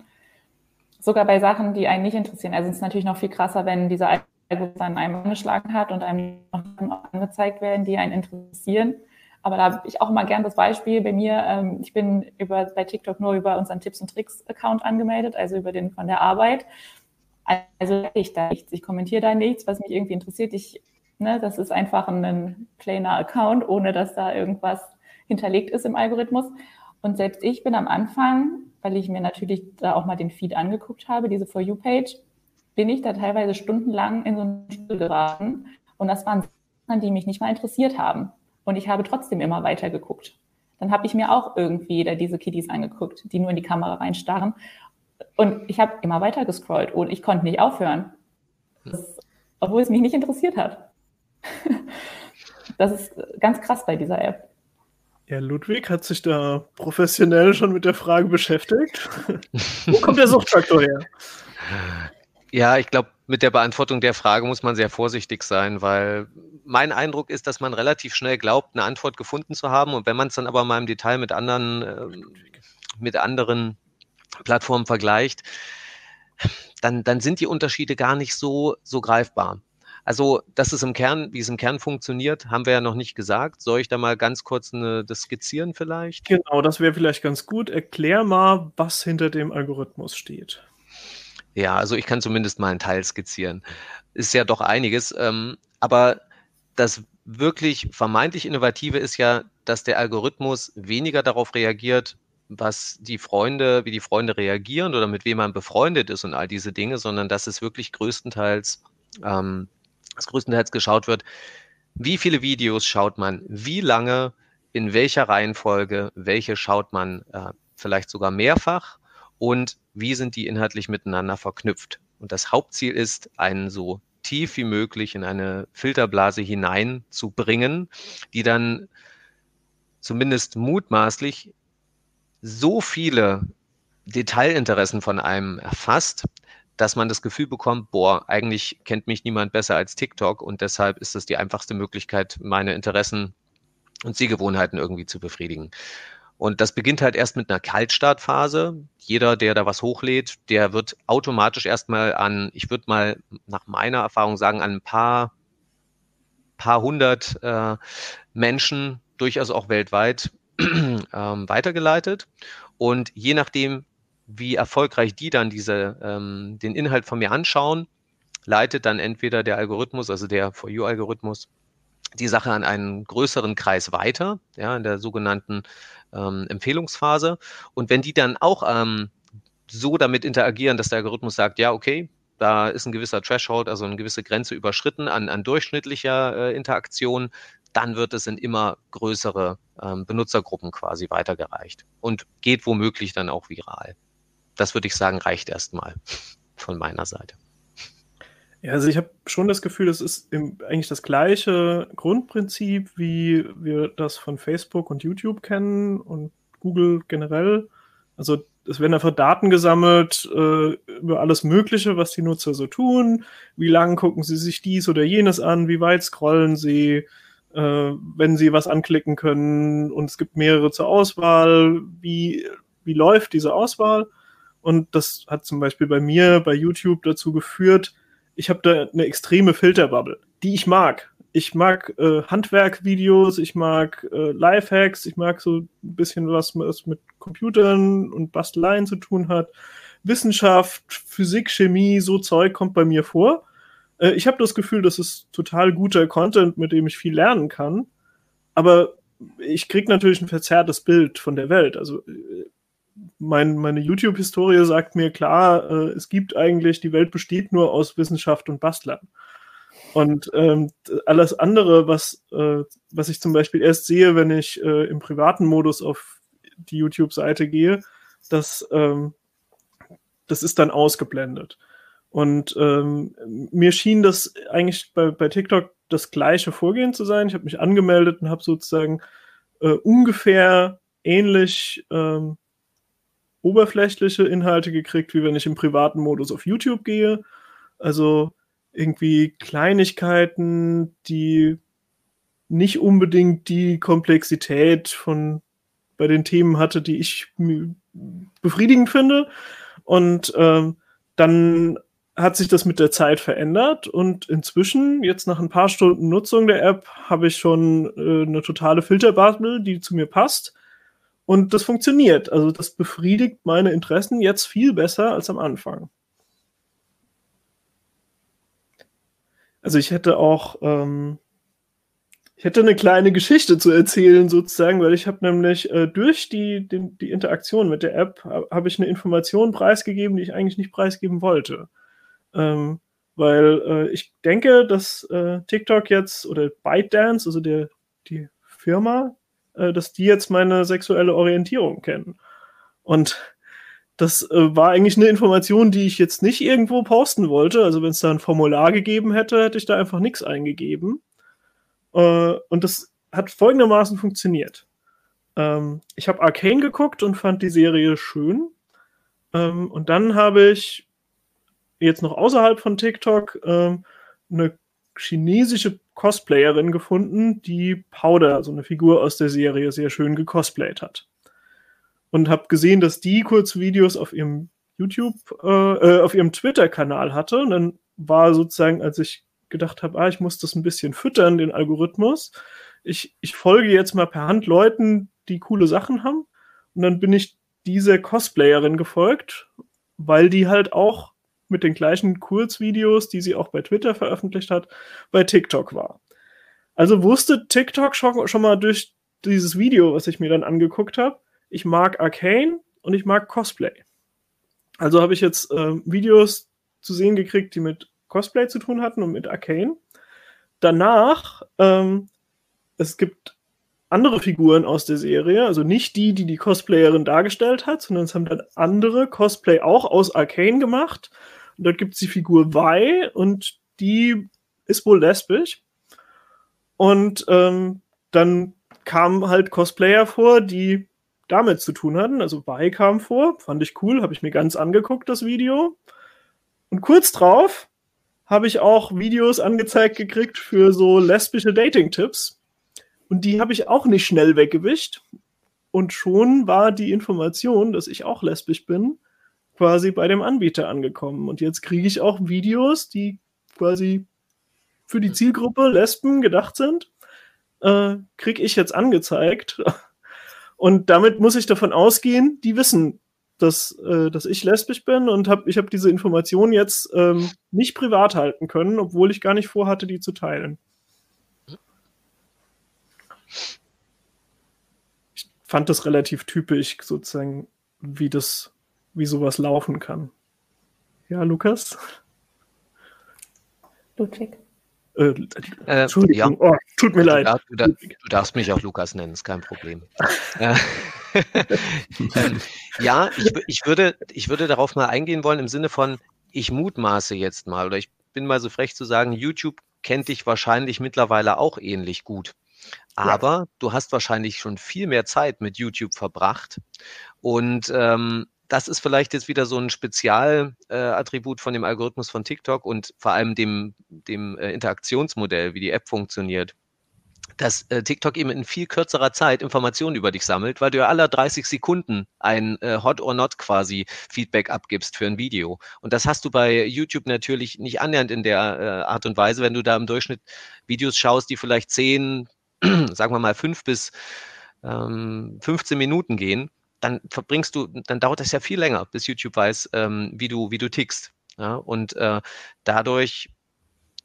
Sogar bei Sachen, die einen nicht interessieren. Also es ist natürlich noch viel krasser, wenn dieser Algorithmus an einem angeschlagen hat und einem noch angezeigt werden, die einen interessieren. Aber da habe ich auch immer gern das Beispiel bei mir. Ähm, ich bin über, bei TikTok nur über unseren Tipps und Tricks Account angemeldet, also über den von der Arbeit. Also ich da nichts. Ich kommentiere da nichts, was mich irgendwie interessiert. Ich, ne, das ist einfach ein plainer Account, ohne dass da irgendwas hinterlegt ist im Algorithmus. Und selbst ich bin am Anfang, weil ich mir natürlich da auch mal den Feed angeguckt habe, diese For You-Page, bin ich da teilweise stundenlang in so einen Stuhl geraten. Und das waren Sachen, die mich nicht mal interessiert haben. Und ich habe trotzdem immer weiter geguckt. Dann habe ich mir auch irgendwie da diese Kiddies angeguckt, die nur in die Kamera reinstarren. Und ich habe immer weiter gescrollt und ich konnte nicht aufhören. Das, obwohl es mich nicht interessiert hat. das ist ganz krass bei dieser App. Ja, Ludwig hat sich da professionell schon mit der Frage beschäftigt. Wo kommt der Suchtfaktor her? Ja, ich glaube, mit der Beantwortung der Frage muss man sehr vorsichtig sein, weil mein Eindruck ist, dass man relativ schnell glaubt, eine Antwort gefunden zu haben. Und wenn man es dann aber mal im Detail mit anderen, äh, mit anderen Plattformen vergleicht, dann, dann sind die Unterschiede gar nicht so, so greifbar. Also, dass es im Kern, wie es im Kern funktioniert, haben wir ja noch nicht gesagt. Soll ich da mal ganz kurz eine, das skizzieren vielleicht? Genau, das wäre vielleicht ganz gut. Erklär mal, was hinter dem Algorithmus steht. Ja, also ich kann zumindest mal einen Teil skizzieren. Ist ja doch einiges. Ähm, aber das wirklich vermeintlich Innovative ist ja, dass der Algorithmus weniger darauf reagiert, was die Freunde, wie die Freunde reagieren oder mit wem man befreundet ist und all diese Dinge, sondern dass es wirklich größtenteils, ähm, dass größtenteils geschaut wird, wie viele Videos schaut man, wie lange, in welcher Reihenfolge, welche schaut man äh, vielleicht sogar mehrfach und wie sind die inhaltlich miteinander verknüpft. Und das Hauptziel ist, einen so tief wie möglich in eine Filterblase hineinzubringen, die dann zumindest mutmaßlich so viele Detailinteressen von einem erfasst, dass man das Gefühl bekommt, boah, eigentlich kennt mich niemand besser als TikTok und deshalb ist es die einfachste Möglichkeit, meine Interessen und Sehgewohnheiten irgendwie zu befriedigen. Und das beginnt halt erst mit einer Kaltstartphase. Jeder, der da was hochlädt, der wird automatisch erstmal an, ich würde mal nach meiner Erfahrung sagen, an ein paar, paar hundert äh, Menschen, durchaus auch weltweit, ähm, weitergeleitet. Und je nachdem, wie erfolgreich die dann diese, ähm, den Inhalt von mir anschauen, leitet dann entweder der Algorithmus, also der For You-Algorithmus, die Sache an einen größeren Kreis weiter, ja, in der sogenannten ähm, Empfehlungsphase. Und wenn die dann auch ähm, so damit interagieren, dass der Algorithmus sagt, ja, okay, da ist ein gewisser Threshold, also eine gewisse Grenze überschritten an, an durchschnittlicher äh, Interaktion, dann wird es in immer größere ähm, Benutzergruppen quasi weitergereicht und geht womöglich dann auch viral. Das würde ich sagen, reicht erstmal von meiner Seite. Ja, also ich habe schon das Gefühl, das ist im, eigentlich das gleiche Grundprinzip, wie wir das von Facebook und YouTube kennen und Google generell. Also es werden einfach Daten gesammelt äh, über alles Mögliche, was die Nutzer so tun. Wie lange gucken sie sich dies oder jenes an? Wie weit scrollen sie? äh, wenn sie was anklicken können und es gibt mehrere zur Auswahl, wie, wie läuft diese Auswahl? Und das hat zum Beispiel bei mir bei YouTube dazu geführt, ich habe da eine extreme Filterbubble, die ich mag. Ich mag äh, Handwerkvideos, ich mag äh, Lifehacks, ich mag so ein bisschen was, was mit Computern und Basteleien zu tun hat. Wissenschaft, Physik, Chemie, so Zeug kommt bei mir vor. Äh, ich habe das Gefühl, das ist total guter Content, mit dem ich viel lernen kann. Aber ich kriege natürlich ein verzerrtes Bild von der Welt. Also äh, mein, meine YouTube-Historie sagt mir klar, äh, es gibt eigentlich, die Welt besteht nur aus Wissenschaft und Bastlern. Und ähm, alles andere, was, äh, was ich zum Beispiel erst sehe, wenn ich äh, im privaten Modus auf die YouTube-Seite gehe, das, ähm, das ist dann ausgeblendet. Und ähm, mir schien das eigentlich bei, bei TikTok das gleiche Vorgehen zu sein. Ich habe mich angemeldet und habe sozusagen äh, ungefähr ähnlich ähm, oberflächliche Inhalte gekriegt, wie wenn ich im privaten Modus auf YouTube gehe. Also irgendwie Kleinigkeiten, die nicht unbedingt die Komplexität von bei den Themen hatte, die ich befriedigend finde. Und ähm, dann hat sich das mit der Zeit verändert und inzwischen, jetzt nach ein paar Stunden Nutzung der App, habe ich schon äh, eine totale Filterbubble, die zu mir passt. Und das funktioniert. Also das befriedigt meine Interessen jetzt viel besser als am Anfang. Also ich hätte auch, ähm, ich hätte eine kleine Geschichte zu erzählen sozusagen, weil ich habe nämlich äh, durch die, die, die, Interaktion mit der App habe ich eine Information preisgegeben, die ich eigentlich nicht preisgeben wollte. Ähm, weil äh, ich denke, dass äh, TikTok jetzt oder ByteDance, also der, die Firma, äh, dass die jetzt meine sexuelle Orientierung kennen. Und das äh, war eigentlich eine Information, die ich jetzt nicht irgendwo posten wollte. Also wenn es da ein Formular gegeben hätte, hätte ich da einfach nichts eingegeben. Äh, und das hat folgendermaßen funktioniert. Ähm, ich habe Arcane geguckt und fand die Serie schön. Ähm, und dann habe ich jetzt noch außerhalb von TikTok ähm, eine chinesische Cosplayerin gefunden, die Powder, so eine Figur aus der Serie, sehr schön gecosplayt hat. Und habe gesehen, dass die Kurzvideos auf ihrem YouTube, äh, äh, auf ihrem Twitter-Kanal hatte. Und dann war sozusagen, als ich gedacht habe, ah, ich muss das ein bisschen füttern, den Algorithmus. Ich, ich folge jetzt mal per Hand Leuten, die coole Sachen haben. Und dann bin ich dieser Cosplayerin gefolgt, weil die halt auch mit den gleichen Kurzvideos, die sie auch bei Twitter veröffentlicht hat, bei TikTok war. Also wusste TikTok schon, schon mal durch dieses Video, was ich mir dann angeguckt habe, ich mag Arcane und ich mag Cosplay. Also habe ich jetzt äh, Videos zu sehen gekriegt, die mit Cosplay zu tun hatten und mit Arcane. Danach, ähm, es gibt andere Figuren aus der Serie, also nicht die, die die Cosplayerin dargestellt hat, sondern es haben dann andere Cosplay auch aus Arcane gemacht dort gibt es die Figur Vi und die ist wohl lesbisch. Und ähm, dann kamen halt Cosplayer vor, die damit zu tun hatten. Also Vi kam vor, fand ich cool, habe ich mir ganz angeguckt, das Video. Und kurz drauf habe ich auch Videos angezeigt gekriegt für so lesbische Dating-Tipps. Und die habe ich auch nicht schnell weggewischt. Und schon war die Information, dass ich auch lesbisch bin, quasi bei dem Anbieter angekommen. Und jetzt kriege ich auch Videos, die quasi für die Zielgruppe Lesben gedacht sind, äh, kriege ich jetzt angezeigt. Und damit muss ich davon ausgehen, die wissen, dass, äh, dass ich lesbisch bin und hab, ich habe diese Information jetzt ähm, nicht privat halten können, obwohl ich gar nicht vorhatte, die zu teilen. Ich fand das relativ typisch, sozusagen, wie das wie sowas laufen kann. Ja, Lukas? Ludwig. Äh, äh, Entschuldigung, ja. oh, tut mir du leid. Darf, du, darf, du, darfst mich auch Lukas nennen, ist kein Problem. Äh, ähm, ja, ich, ich, würde, ich würde darauf mal eingehen wollen im Sinne von, ich mutmaße jetzt mal oder ich bin mal so frech zu sagen, YouTube kennt dich wahrscheinlich mittlerweile auch ähnlich gut. Aber ja. du hast wahrscheinlich schon viel mehr Zeit mit YouTube verbracht und ähm, das ist vielleicht jetzt wieder so ein Spezialattribut äh, von dem Algorithmus von TikTok und vor allem dem, dem äh, Interaktionsmodell, wie die App funktioniert dass äh, TikTok eben in viel kürzerer Zeit Informationen über dich sammelt, weil du ja alle 30 Sekunden ein äh, Hot or Not quasi Feedback abgibst für ein Video. Und das hast du bei YouTube natürlich nicht annähernd in der äh, Art und Weise, wenn du da im Durchschnitt Videos schaust, die vielleicht 10, sagen wir mal 5 bis ähm, 15 Minuten gehen dann verbringst du, dann dauert das ja viel länger, bis YouTube weiß, ähm, wie du, wie du tickst. Ja? Und äh, dadurch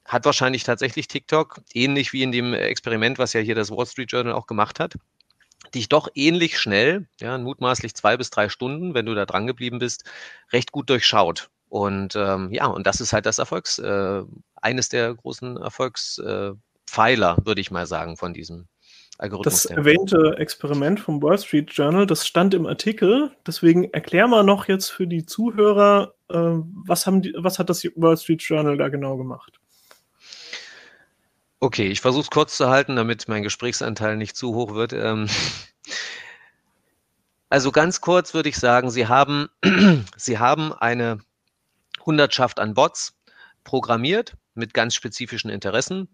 hat wahrscheinlich tatsächlich TikTok, ähnlich wie in dem Experiment, was ja hier das Wall Street Journal auch gemacht hat, dich doch ähnlich schnell, ja, mutmaßlich zwei bis drei Stunden, wenn du da dran geblieben bist, recht gut durchschaut. Und ähm, ja, und das ist halt das Erfolgs, äh, eines der großen Erfolgspfeiler, äh, würde ich mal sagen, von diesem Algorithmus. Das erwähnte Experiment vom Wall Street Journal, das stand im Artikel. Deswegen erklär mal noch jetzt für die Zuhörer, äh, was, haben die, was hat das Wall Street Journal da genau gemacht? Okay, ich versuche es kurz zu halten, damit mein Gesprächsanteil nicht zu hoch wird. Ähm, also ganz kurz würde ich sagen, Sie haben, Sie haben eine Hundertschaft an Bots programmiert mit ganz spezifischen Interessen.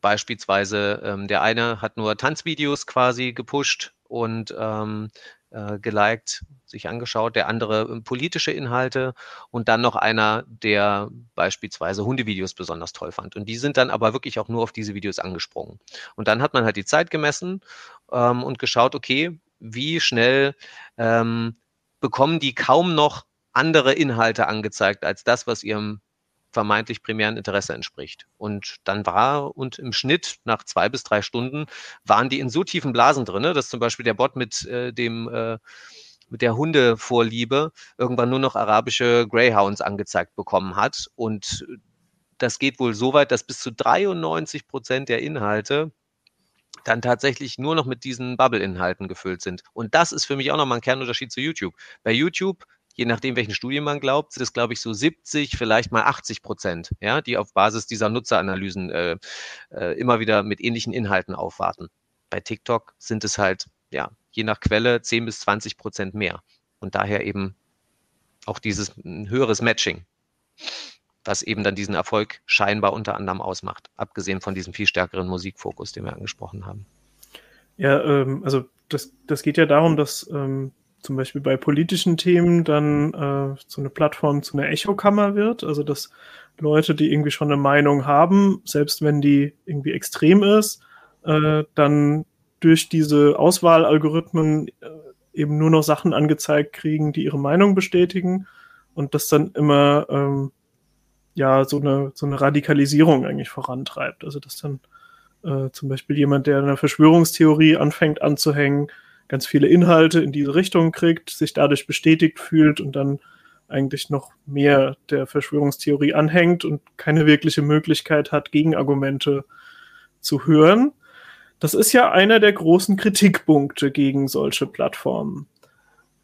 Beispielsweise ähm, der eine hat nur Tanzvideos quasi gepusht und ähm, äh, geliked, sich angeschaut, der andere äh, politische Inhalte und dann noch einer, der beispielsweise Hundevideos besonders toll fand. Und die sind dann aber wirklich auch nur auf diese Videos angesprungen. Und dann hat man halt die Zeit gemessen ähm, und geschaut, okay, wie schnell ähm, bekommen die kaum noch andere Inhalte angezeigt als das, was ihrem vermeintlich primären Interesse entspricht. Und dann war und im Schnitt nach zwei bis drei Stunden waren die in so tiefen Blasen drin, dass zum Beispiel der Bot mit äh, dem äh, mit der Hundevorliebe irgendwann nur noch arabische Greyhounds angezeigt bekommen hat. Und das geht wohl so weit, dass bis zu 93 Prozent der Inhalte dann tatsächlich nur noch mit diesen Bubble-Inhalten gefüllt sind. Und das ist für mich auch nochmal ein Kernunterschied zu YouTube. Bei YouTube je nachdem, welchen Studien man glaubt, sind es, glaube ich, so 70, vielleicht mal 80 Prozent, ja, die auf Basis dieser Nutzeranalysen äh, äh, immer wieder mit ähnlichen Inhalten aufwarten. Bei TikTok sind es halt, ja, je nach Quelle 10 bis 20 Prozent mehr. Und daher eben auch dieses ein höheres Matching, was eben dann diesen Erfolg scheinbar unter anderem ausmacht, abgesehen von diesem viel stärkeren Musikfokus, den wir angesprochen haben. Ja, ähm, also das, das geht ja darum, dass ähm, zum Beispiel bei politischen Themen dann äh, so eine Plattform zu einer Echokammer wird, also dass Leute, die irgendwie schon eine Meinung haben, selbst wenn die irgendwie extrem ist, äh, dann durch diese Auswahlalgorithmen äh, eben nur noch Sachen angezeigt kriegen, die ihre Meinung bestätigen und das dann immer ähm, ja so eine so eine Radikalisierung eigentlich vorantreibt. Also dass dann äh, zum Beispiel jemand, der eine Verschwörungstheorie anfängt anzuhängen, ganz viele Inhalte in diese Richtung kriegt, sich dadurch bestätigt fühlt und dann eigentlich noch mehr der Verschwörungstheorie anhängt und keine wirkliche Möglichkeit hat, Gegenargumente zu hören. Das ist ja einer der großen Kritikpunkte gegen solche Plattformen.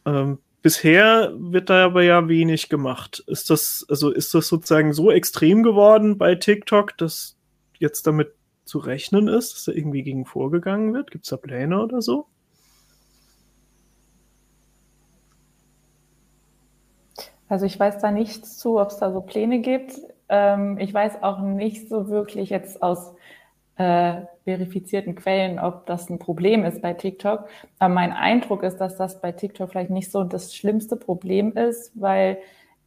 Ähm, bisher wird da aber ja wenig gemacht. Ist das, also ist das sozusagen so extrem geworden bei TikTok, dass jetzt damit zu rechnen ist, dass da irgendwie gegen vorgegangen wird? Gibt es da Pläne oder so? Also ich weiß da nichts zu, ob es da so Pläne gibt. Ähm, ich weiß auch nicht so wirklich jetzt aus äh, verifizierten Quellen, ob das ein Problem ist bei TikTok. Aber mein Eindruck ist, dass das bei TikTok vielleicht nicht so das schlimmste Problem ist, weil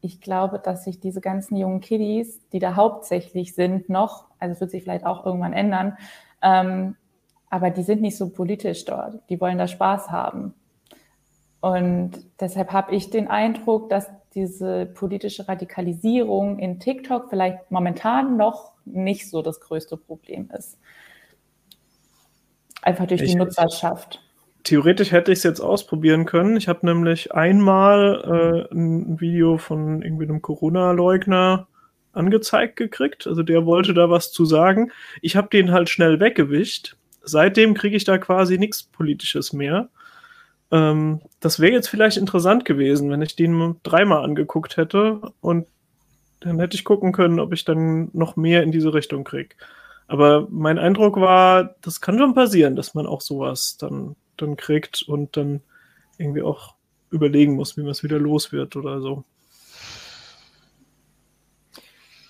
ich glaube, dass sich diese ganzen jungen Kiddies, die da hauptsächlich sind, noch, also es wird sich vielleicht auch irgendwann ändern, ähm, aber die sind nicht so politisch dort. Die wollen da Spaß haben. Und deshalb habe ich den Eindruck, dass diese politische Radikalisierung in TikTok vielleicht momentan noch nicht so das größte Problem ist. Einfach durch ich, die Nutzerschaft. Theoretisch hätte ich es jetzt ausprobieren können. Ich habe nämlich einmal äh, ein Video von irgendwie einem Corona-Leugner angezeigt gekriegt. Also der wollte da was zu sagen. Ich habe den halt schnell weggewischt. Seitdem kriege ich da quasi nichts Politisches mehr. Ähm, das wäre jetzt vielleicht interessant gewesen, wenn ich den dreimal angeguckt hätte und dann hätte ich gucken können, ob ich dann noch mehr in diese Richtung kriege. Aber mein Eindruck war, das kann schon passieren, dass man auch sowas dann, dann kriegt und dann irgendwie auch überlegen muss, wie man es wieder los wird oder so.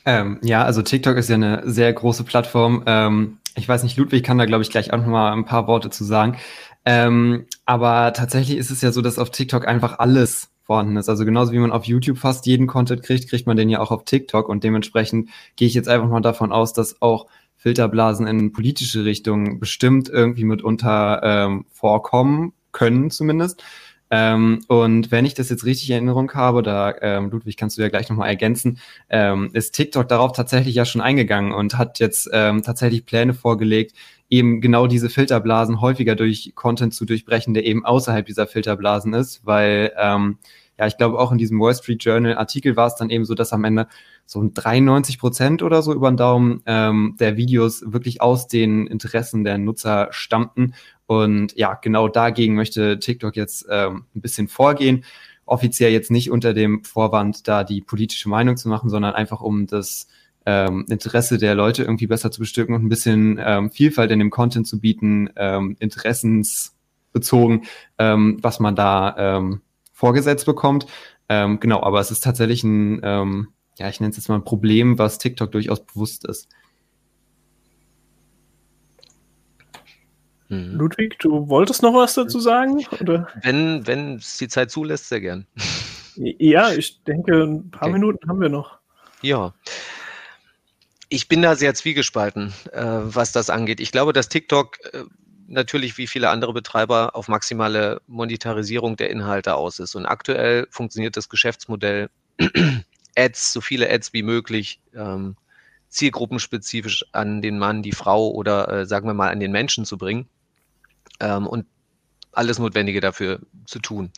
Ähm, ja, also TikTok ist ja eine sehr große Plattform. Ähm, ich weiß nicht, Ludwig kann da, glaube ich, gleich auch noch mal ein paar Worte zu sagen. Ähm, aber tatsächlich ist es ja so, dass auf TikTok einfach alles vorhanden ist. Also genauso wie man auf YouTube fast jeden Content kriegt, kriegt man den ja auch auf TikTok und dementsprechend gehe ich jetzt einfach mal davon aus, dass auch Filterblasen in politische Richtungen bestimmt irgendwie mitunter ähm, vorkommen können zumindest. Ähm, und wenn ich das jetzt richtig in Erinnerung habe, da ähm, Ludwig kannst du ja gleich nochmal ergänzen, ähm, ist TikTok darauf tatsächlich ja schon eingegangen und hat jetzt ähm, tatsächlich Pläne vorgelegt, eben genau diese Filterblasen häufiger durch Content zu durchbrechen, der eben außerhalb dieser Filterblasen ist, weil ähm, ja, ich glaube auch in diesem Wall Street Journal Artikel war es dann eben so, dass am Ende so ein 93 Prozent oder so über den Daumen ähm, der Videos wirklich aus den Interessen der Nutzer stammten. Und ja, genau dagegen möchte TikTok jetzt ähm, ein bisschen vorgehen. Offiziell jetzt nicht unter dem Vorwand, da die politische Meinung zu machen, sondern einfach um das ähm, Interesse der Leute irgendwie besser zu bestücken und ein bisschen ähm, Vielfalt in dem Content zu bieten, ähm, interessensbezogen, ähm, was man da ähm, vorgesetzt bekommt. Ähm, genau, aber es ist tatsächlich ein, ähm, ja, ich nenne es jetzt mal ein Problem, was TikTok durchaus bewusst ist. Mhm. Ludwig, du wolltest noch was dazu sagen? Oder? Wenn, wenn es die Zeit zulässt, sehr gern. Ja, ich denke, ein paar okay. Minuten haben wir noch. Ja. Ich bin da sehr zwiegespalten, äh, was das angeht. Ich glaube, dass TikTok äh, natürlich wie viele andere Betreiber auf maximale Monetarisierung der Inhalte aus ist. Und aktuell funktioniert das Geschäftsmodell Ads, so viele Ads wie möglich, ähm, zielgruppenspezifisch an den Mann, die Frau oder äh, sagen wir mal an den Menschen zu bringen ähm, und alles Notwendige dafür zu tun.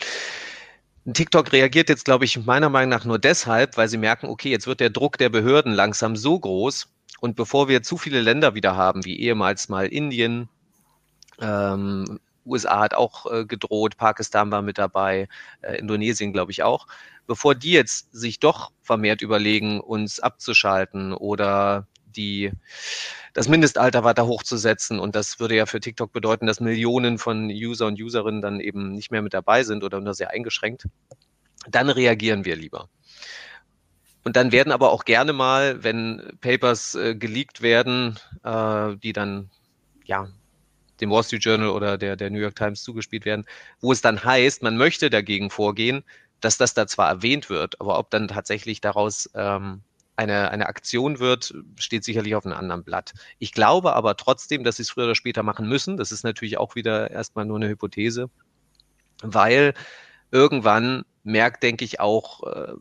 TikTok reagiert jetzt, glaube ich, meiner Meinung nach nur deshalb, weil sie merken, okay, jetzt wird der Druck der Behörden langsam so groß. Und bevor wir zu viele Länder wieder haben, wie ehemals mal Indien, ähm, USA hat auch äh, gedroht, Pakistan war mit dabei, äh, Indonesien glaube ich auch. Bevor die jetzt sich doch vermehrt überlegen, uns abzuschalten oder die das Mindestalter weiter hochzusetzen. Und das würde ja für TikTok bedeuten, dass Millionen von User und Userinnen dann eben nicht mehr mit dabei sind oder nur sehr eingeschränkt. Dann reagieren wir lieber. Und dann werden aber auch gerne mal, wenn Papers äh, geleakt werden, äh, die dann ja dem Wall Street Journal oder der, der New York Times zugespielt werden, wo es dann heißt, man möchte dagegen vorgehen, dass das da zwar erwähnt wird, aber ob dann tatsächlich daraus ähm, eine, eine Aktion wird, steht sicherlich auf einem anderen Blatt. Ich glaube aber trotzdem, dass sie es früher oder später machen müssen. Das ist natürlich auch wieder erstmal nur eine Hypothese, weil irgendwann merkt, denke ich, auch äh,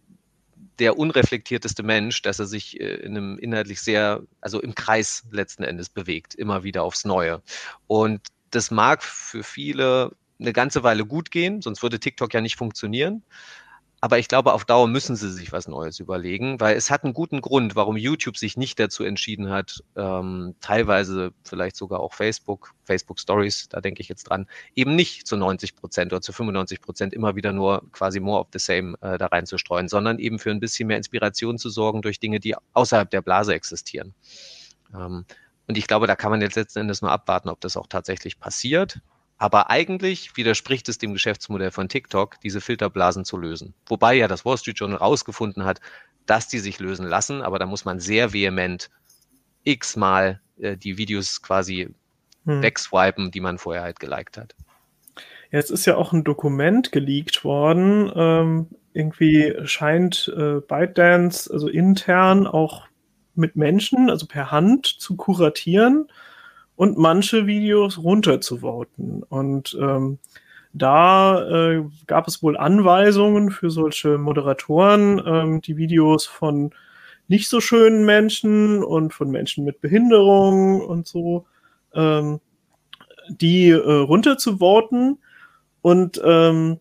der unreflektierteste Mensch, dass er sich äh, in einem inhaltlich sehr, also im Kreis letzten Endes bewegt, immer wieder aufs Neue. Und das mag für viele eine ganze Weile gut gehen, sonst würde TikTok ja nicht funktionieren. Aber ich glaube, auf Dauer müssen sie sich was Neues überlegen, weil es hat einen guten Grund, warum YouTube sich nicht dazu entschieden hat, ähm, teilweise vielleicht sogar auch Facebook, Facebook Stories, da denke ich jetzt dran, eben nicht zu 90 Prozent oder zu 95 Prozent immer wieder nur quasi more of the same äh, da reinzustreuen, sondern eben für ein bisschen mehr Inspiration zu sorgen durch Dinge, die außerhalb der Blase existieren. Ähm, und ich glaube, da kann man jetzt letzten Endes nur abwarten, ob das auch tatsächlich passiert. Aber eigentlich widerspricht es dem Geschäftsmodell von TikTok, diese Filterblasen zu lösen. Wobei ja das Wall Street Journal rausgefunden hat, dass die sich lösen lassen, aber da muss man sehr vehement x-mal äh, die Videos quasi hm. wegswipen, die man vorher halt geliked hat. Jetzt ist ja auch ein Dokument geleakt worden. Ähm, irgendwie scheint äh, ByteDance, also intern auch mit Menschen, also per Hand zu kuratieren und manche Videos runterzuvoten. Und ähm, da äh, gab es wohl Anweisungen für solche Moderatoren, ähm, die Videos von nicht so schönen Menschen und von Menschen mit Behinderung und so, ähm, die äh, runterzuvoten. Und ähm,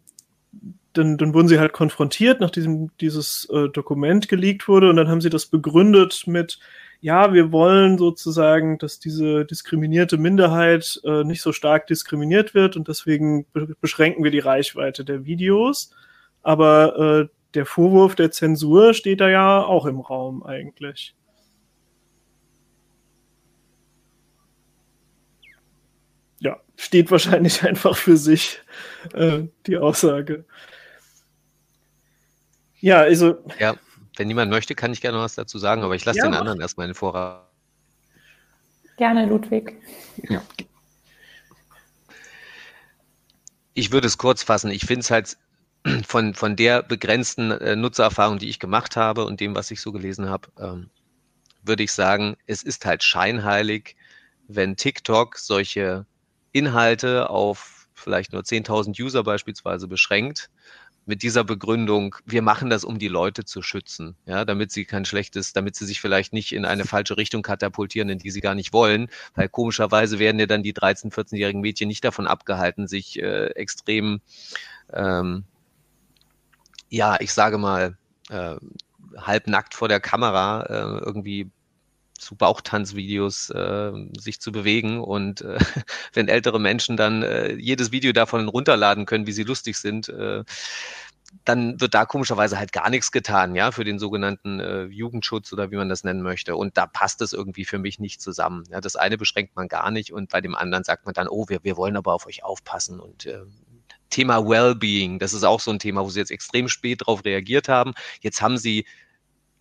dann, dann wurden sie halt konfrontiert, nachdem dieses äh, Dokument geleakt wurde. Und dann haben sie das begründet mit, ja, wir wollen sozusagen, dass diese diskriminierte Minderheit äh, nicht so stark diskriminiert wird und deswegen be beschränken wir die Reichweite der Videos. Aber äh, der Vorwurf der Zensur steht da ja auch im Raum eigentlich. Ja, steht wahrscheinlich einfach für sich äh, die Aussage. Ja, also. Ja. Wenn niemand möchte, kann ich gerne noch was dazu sagen, aber ich lasse ja, den anderen erstmal in den Vorrat. Gerne, Ludwig. Ja. Ich würde es kurz fassen. Ich finde es halt von, von der begrenzten äh, Nutzererfahrung, die ich gemacht habe und dem, was ich so gelesen habe, ähm, würde ich sagen, es ist halt scheinheilig, wenn TikTok solche Inhalte auf vielleicht nur 10.000 User beispielsweise beschränkt mit dieser Begründung, wir machen das, um die Leute zu schützen, ja, damit sie kein schlechtes, damit sie sich vielleicht nicht in eine falsche Richtung katapultieren, in die sie gar nicht wollen, weil komischerweise werden ja dann die 13-, 14-jährigen Mädchen nicht davon abgehalten, sich äh, extrem ähm, ja, ich sage mal, äh, halbnackt vor der Kamera äh, irgendwie zu Bauchtanzvideos äh, sich zu bewegen und äh, wenn ältere Menschen dann äh, jedes Video davon runterladen können, wie sie lustig sind, äh, dann wird da komischerweise halt gar nichts getan, ja, für den sogenannten äh, Jugendschutz oder wie man das nennen möchte. Und da passt es irgendwie für mich nicht zusammen. Ja, das eine beschränkt man gar nicht und bei dem anderen sagt man dann, oh, wir, wir wollen aber auf euch aufpassen und äh, Thema Wellbeing, das ist auch so ein Thema, wo sie jetzt extrem spät darauf reagiert haben. Jetzt haben sie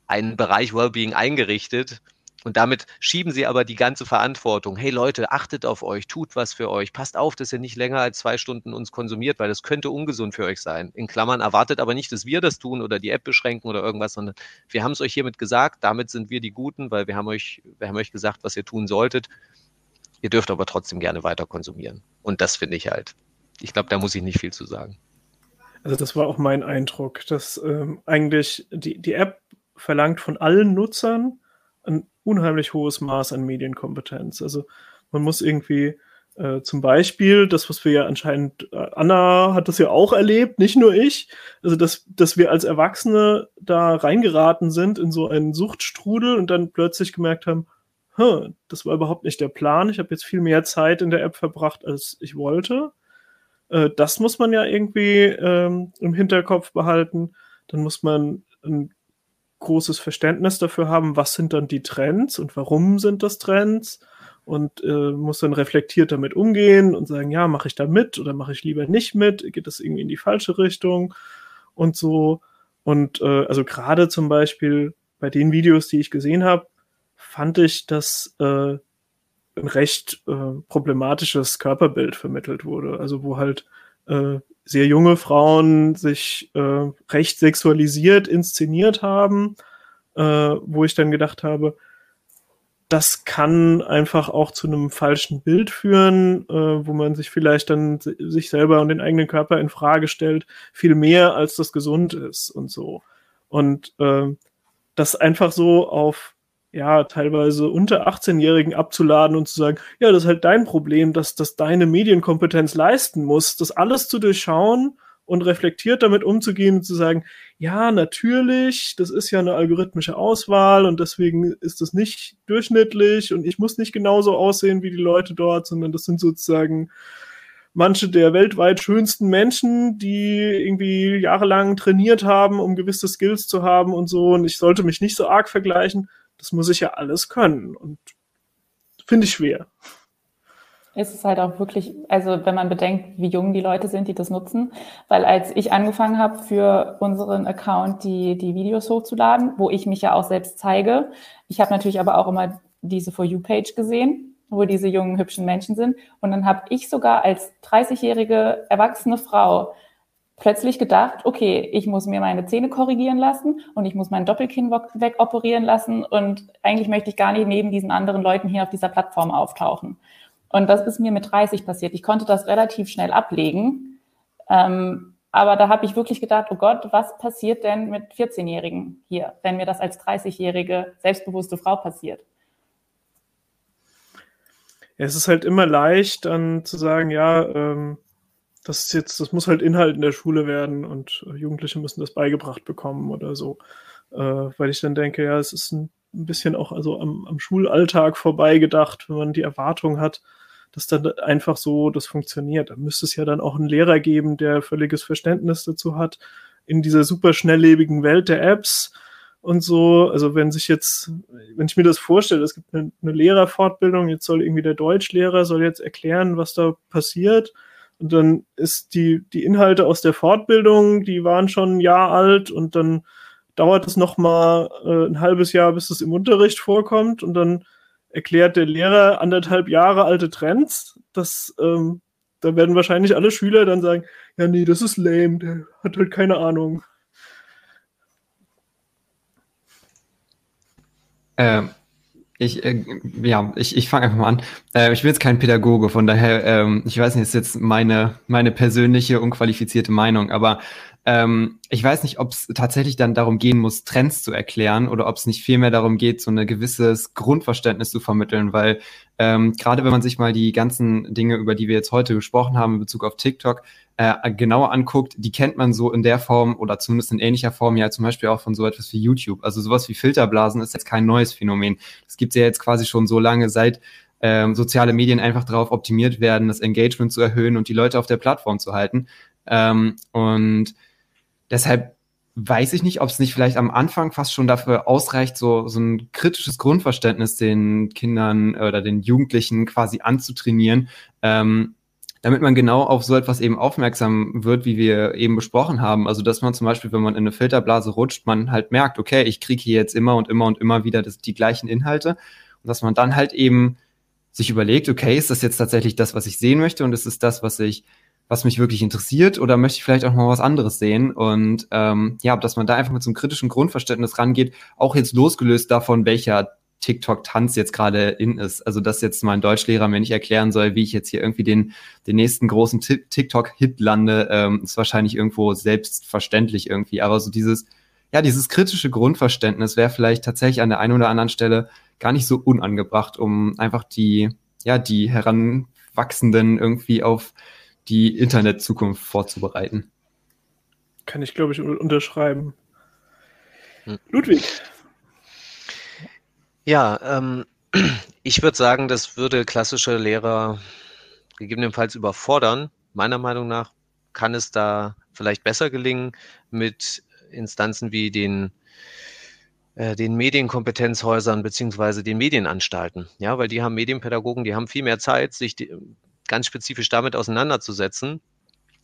einen Bereich Wellbeing eingerichtet, und damit schieben sie aber die ganze Verantwortung. Hey Leute, achtet auf euch, tut was für euch, passt auf, dass ihr nicht länger als zwei Stunden uns konsumiert, weil das könnte ungesund für euch sein. In Klammern erwartet aber nicht, dass wir das tun oder die App beschränken oder irgendwas, sondern wir haben es euch hiermit gesagt, damit sind wir die Guten, weil wir haben euch, wir haben euch gesagt, was ihr tun solltet. Ihr dürft aber trotzdem gerne weiter konsumieren. Und das finde ich halt. Ich glaube, da muss ich nicht viel zu sagen. Also das war auch mein Eindruck, dass ähm, eigentlich die, die App verlangt von allen Nutzern, ein unheimlich hohes Maß an Medienkompetenz. Also man muss irgendwie äh, zum Beispiel, das, was wir ja anscheinend, äh, Anna hat das ja auch erlebt, nicht nur ich, also dass, dass wir als Erwachsene da reingeraten sind in so einen Suchtstrudel und dann plötzlich gemerkt haben, das war überhaupt nicht der Plan, ich habe jetzt viel mehr Zeit in der App verbracht, als ich wollte. Äh, das muss man ja irgendwie ähm, im Hinterkopf behalten. Dann muss man ein großes Verständnis dafür haben, was sind dann die Trends und warum sind das Trends und äh, muss dann reflektiert damit umgehen und sagen, ja, mache ich da mit oder mache ich lieber nicht mit, geht das irgendwie in die falsche Richtung und so. Und äh, also gerade zum Beispiel bei den Videos, die ich gesehen habe, fand ich, dass äh, ein recht äh, problematisches Körperbild vermittelt wurde. Also wo halt äh, sehr junge Frauen sich äh, recht sexualisiert inszeniert haben, äh, wo ich dann gedacht habe, das kann einfach auch zu einem falschen Bild führen, äh, wo man sich vielleicht dann sich selber und den eigenen Körper in Frage stellt, viel mehr als das gesund ist und so. Und äh, das einfach so auf ja, teilweise unter 18-Jährigen abzuladen und zu sagen, ja, das ist halt dein Problem, dass das deine Medienkompetenz leisten muss, das alles zu durchschauen und reflektiert damit umzugehen und zu sagen, ja, natürlich, das ist ja eine algorithmische Auswahl und deswegen ist das nicht durchschnittlich und ich muss nicht genauso aussehen wie die Leute dort, sondern das sind sozusagen manche der weltweit schönsten Menschen, die irgendwie jahrelang trainiert haben, um gewisse Skills zu haben und so und ich sollte mich nicht so arg vergleichen. Das muss ich ja alles können und finde ich schwer. Es ist halt auch wirklich, also wenn man bedenkt, wie jung die Leute sind, die das nutzen, weil als ich angefangen habe, für unseren Account die, die Videos hochzuladen, wo ich mich ja auch selbst zeige, ich habe natürlich aber auch immer diese For You-Page gesehen, wo diese jungen, hübschen Menschen sind. Und dann habe ich sogar als 30-jährige erwachsene Frau plötzlich gedacht, okay, ich muss mir meine Zähne korrigieren lassen und ich muss mein Doppelkinn wegoperieren lassen und eigentlich möchte ich gar nicht neben diesen anderen Leuten hier auf dieser Plattform auftauchen. Und das ist mir mit 30 passiert. Ich konnte das relativ schnell ablegen. Ähm, aber da habe ich wirklich gedacht, oh Gott, was passiert denn mit 14-Jährigen hier, wenn mir das als 30-jährige selbstbewusste Frau passiert? Ja, es ist halt immer leicht, dann zu sagen, ja, ähm, das ist jetzt, das muss halt Inhalt in der Schule werden und äh, Jugendliche müssen das beigebracht bekommen oder so. Äh, weil ich dann denke, ja, es ist ein, bisschen auch also am, am Schulalltag vorbeigedacht, wenn man die Erwartung hat, dass dann einfach so das funktioniert. Da müsste es ja dann auch einen Lehrer geben, der völliges Verständnis dazu hat, in dieser super schnelllebigen Welt der Apps und so. Also wenn sich jetzt, wenn ich mir das vorstelle, es gibt eine, eine Lehrerfortbildung, jetzt soll irgendwie der Deutschlehrer soll jetzt erklären, was da passiert und dann ist die, die Inhalte aus der Fortbildung, die waren schon ein Jahr alt und dann dauert es nochmal äh, ein halbes Jahr, bis es im Unterricht vorkommt und dann erklärt der Lehrer anderthalb Jahre alte Trends. Das, ähm, da werden wahrscheinlich alle Schüler dann sagen, ja, nee, das ist lame, der hat halt keine Ahnung. Ähm, ich, äh, ja, ich, ich fange einfach mal an. Äh, ich bin jetzt kein Pädagoge, von daher, ähm, ich weiß nicht, ist jetzt meine, meine persönliche, unqualifizierte Meinung, aber ähm, ich weiß nicht, ob es tatsächlich dann darum gehen muss, Trends zu erklären oder ob es nicht vielmehr darum geht, so ein gewisses Grundverständnis zu vermitteln, weil ähm, gerade wenn man sich mal die ganzen Dinge, über die wir jetzt heute gesprochen haben in Bezug auf TikTok, äh, genauer anguckt, die kennt man so in der Form oder zumindest in ähnlicher Form ja zum Beispiel auch von so etwas wie YouTube. Also sowas wie Filterblasen ist jetzt kein neues Phänomen. Das gibt's ja jetzt quasi schon so lange, seit ähm, soziale Medien einfach darauf optimiert werden, das Engagement zu erhöhen und die Leute auf der Plattform zu halten. Ähm, und deshalb weiß ich nicht, ob es nicht vielleicht am Anfang fast schon dafür ausreicht, so, so ein kritisches Grundverständnis den Kindern oder den Jugendlichen quasi anzutrainieren, ähm, damit man genau auf so etwas eben aufmerksam wird, wie wir eben besprochen haben. Also, dass man zum Beispiel, wenn man in eine Filterblase rutscht, man halt merkt, okay, ich kriege hier jetzt immer und immer und immer wieder das, die gleichen Inhalte. Und dass man dann halt eben sich überlegt, okay, ist das jetzt tatsächlich das, was ich sehen möchte und ist es das, was ich, was mich wirklich interessiert oder möchte ich vielleicht auch mal was anderes sehen? Und ähm, ja, dass man da einfach mit so einem kritischen Grundverständnis rangeht, auch jetzt losgelöst davon, welcher TikTok-Tanz jetzt gerade in ist. Also, dass jetzt mein Deutschlehrer mir nicht erklären soll, wie ich jetzt hier irgendwie den, den nächsten großen TikTok-Hit lande, ähm, ist wahrscheinlich irgendwo selbstverständlich irgendwie. Aber so dieses, ja, dieses kritische Grundverständnis wäre vielleicht tatsächlich an der einen oder anderen Stelle gar nicht so unangebracht, um einfach die, ja, die Heranwachsenden irgendwie auf die Internetzukunft vorzubereiten. Kann ich, glaube ich, unterschreiben. Hm. Ludwig, ja, ähm, ich würde sagen, das würde klassische Lehrer gegebenenfalls überfordern. Meiner Meinung nach kann es da vielleicht besser gelingen mit Instanzen wie den äh, den Medienkompetenzhäusern beziehungsweise den Medienanstalten. Ja, weil die haben Medienpädagogen, die haben viel mehr Zeit, sich die, ganz spezifisch damit auseinanderzusetzen.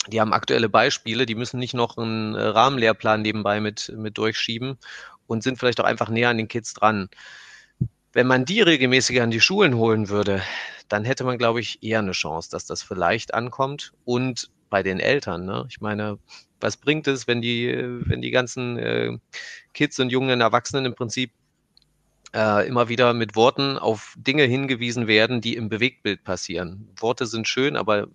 Die haben aktuelle Beispiele, die müssen nicht noch einen Rahmenlehrplan nebenbei mit, mit durchschieben und sind vielleicht auch einfach näher an den Kids dran. Wenn man die regelmäßig an die Schulen holen würde, dann hätte man, glaube ich, eher eine Chance, dass das vielleicht ankommt. Und bei den Eltern, ne? Ich meine, was bringt es, wenn die, wenn die ganzen äh, Kids und jungen Erwachsenen im Prinzip äh, immer wieder mit Worten auf Dinge hingewiesen werden, die im Bewegtbild passieren. Worte sind schön, aber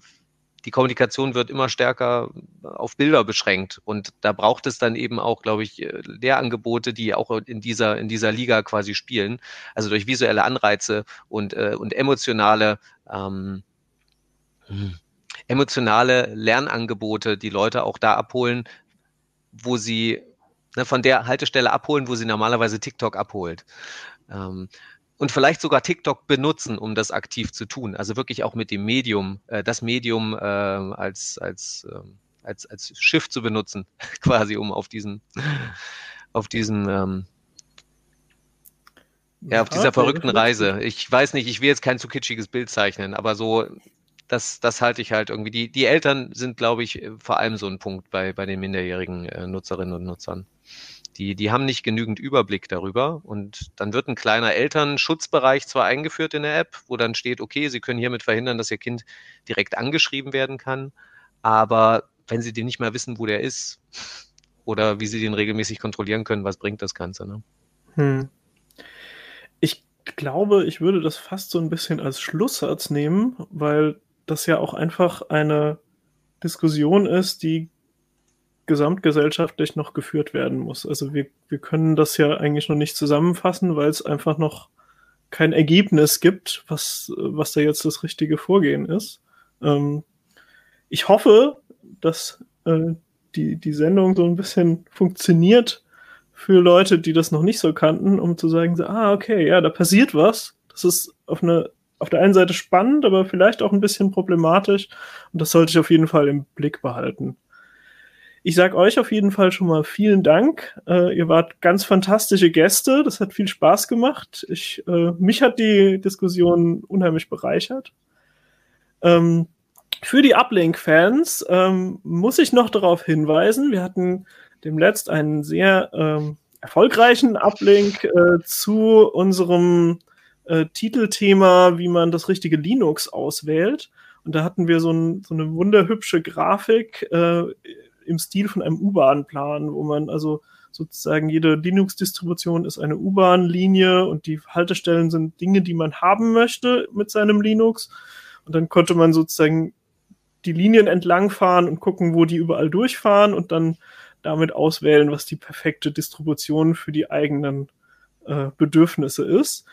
die Kommunikation wird immer stärker auf Bilder beschränkt. Und da braucht es dann eben auch, glaube ich, Lehrangebote, die auch in dieser, in dieser Liga quasi spielen. Also durch visuelle Anreize und, äh, und emotionale, ähm, hm, emotionale Lernangebote, die Leute auch da abholen, wo sie ne, von der Haltestelle abholen, wo sie normalerweise TikTok abholt. Ähm, und vielleicht sogar TikTok benutzen, um das aktiv zu tun. Also wirklich auch mit dem Medium, äh, das Medium äh, als, als, äh, als, als Schiff zu benutzen, quasi, um auf diesen, auf diesen, ähm, ja, auf dieser verrückten Reise. Ich weiß nicht, ich will jetzt kein zu kitschiges Bild zeichnen, aber so, das, das halte ich halt irgendwie. Die, die Eltern sind, glaube ich, vor allem so ein Punkt bei, bei den minderjährigen äh, Nutzerinnen und Nutzern. Die, die haben nicht genügend Überblick darüber. Und dann wird ein kleiner Elternschutzbereich zwar eingeführt in der App, wo dann steht, okay, Sie können hiermit verhindern, dass Ihr Kind direkt angeschrieben werden kann. Aber wenn Sie den nicht mehr wissen, wo der ist oder wie Sie den regelmäßig kontrollieren können, was bringt das Ganze? Ne? Hm. Ich glaube, ich würde das fast so ein bisschen als Schlusssatz nehmen, weil das ja auch einfach eine Diskussion ist, die gesamtgesellschaftlich noch geführt werden muss. Also wir, wir können das ja eigentlich noch nicht zusammenfassen, weil es einfach noch kein Ergebnis gibt, was, was da jetzt das richtige Vorgehen ist. Ähm, ich hoffe, dass äh, die, die Sendung so ein bisschen funktioniert für Leute, die das noch nicht so kannten, um zu sagen, so, ah, okay, ja, da passiert was. Das ist auf eine auf der einen Seite spannend, aber vielleicht auch ein bisschen problematisch. Und das sollte ich auf jeden Fall im Blick behalten. Ich sage euch auf jeden Fall schon mal vielen Dank. Äh, ihr wart ganz fantastische Gäste. Das hat viel Spaß gemacht. Ich, äh, mich hat die Diskussion unheimlich bereichert. Ähm, für die Uplink-Fans ähm, muss ich noch darauf hinweisen, wir hatten demletzt einen sehr ähm, erfolgreichen Uplink äh, zu unserem äh, Titelthema, wie man das richtige Linux auswählt. Und da hatten wir so, ein, so eine wunderhübsche Grafik äh, im Stil von einem U-Bahn-Plan, wo man also sozusagen jede Linux-Distribution ist eine U-Bahn-Linie und die Haltestellen sind Dinge, die man haben möchte mit seinem Linux. Und dann konnte man sozusagen die Linien entlangfahren und gucken, wo die überall durchfahren und dann damit auswählen, was die perfekte Distribution für die eigenen äh, Bedürfnisse ist.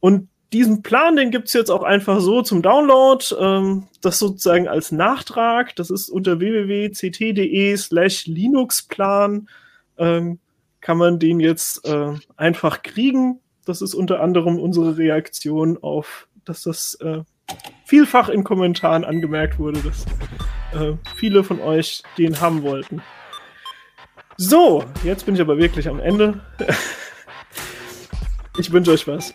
Und diesen Plan, den gibt's jetzt auch einfach so zum Download. Ähm, das sozusagen als Nachtrag. Das ist unter www.ct.de slash Linuxplan. Ähm, kann man den jetzt äh, einfach kriegen. Das ist unter anderem unsere Reaktion auf, dass das äh, vielfach in Kommentaren angemerkt wurde, dass äh, viele von euch den haben wollten. So, jetzt bin ich aber wirklich am Ende. ich wünsche euch was.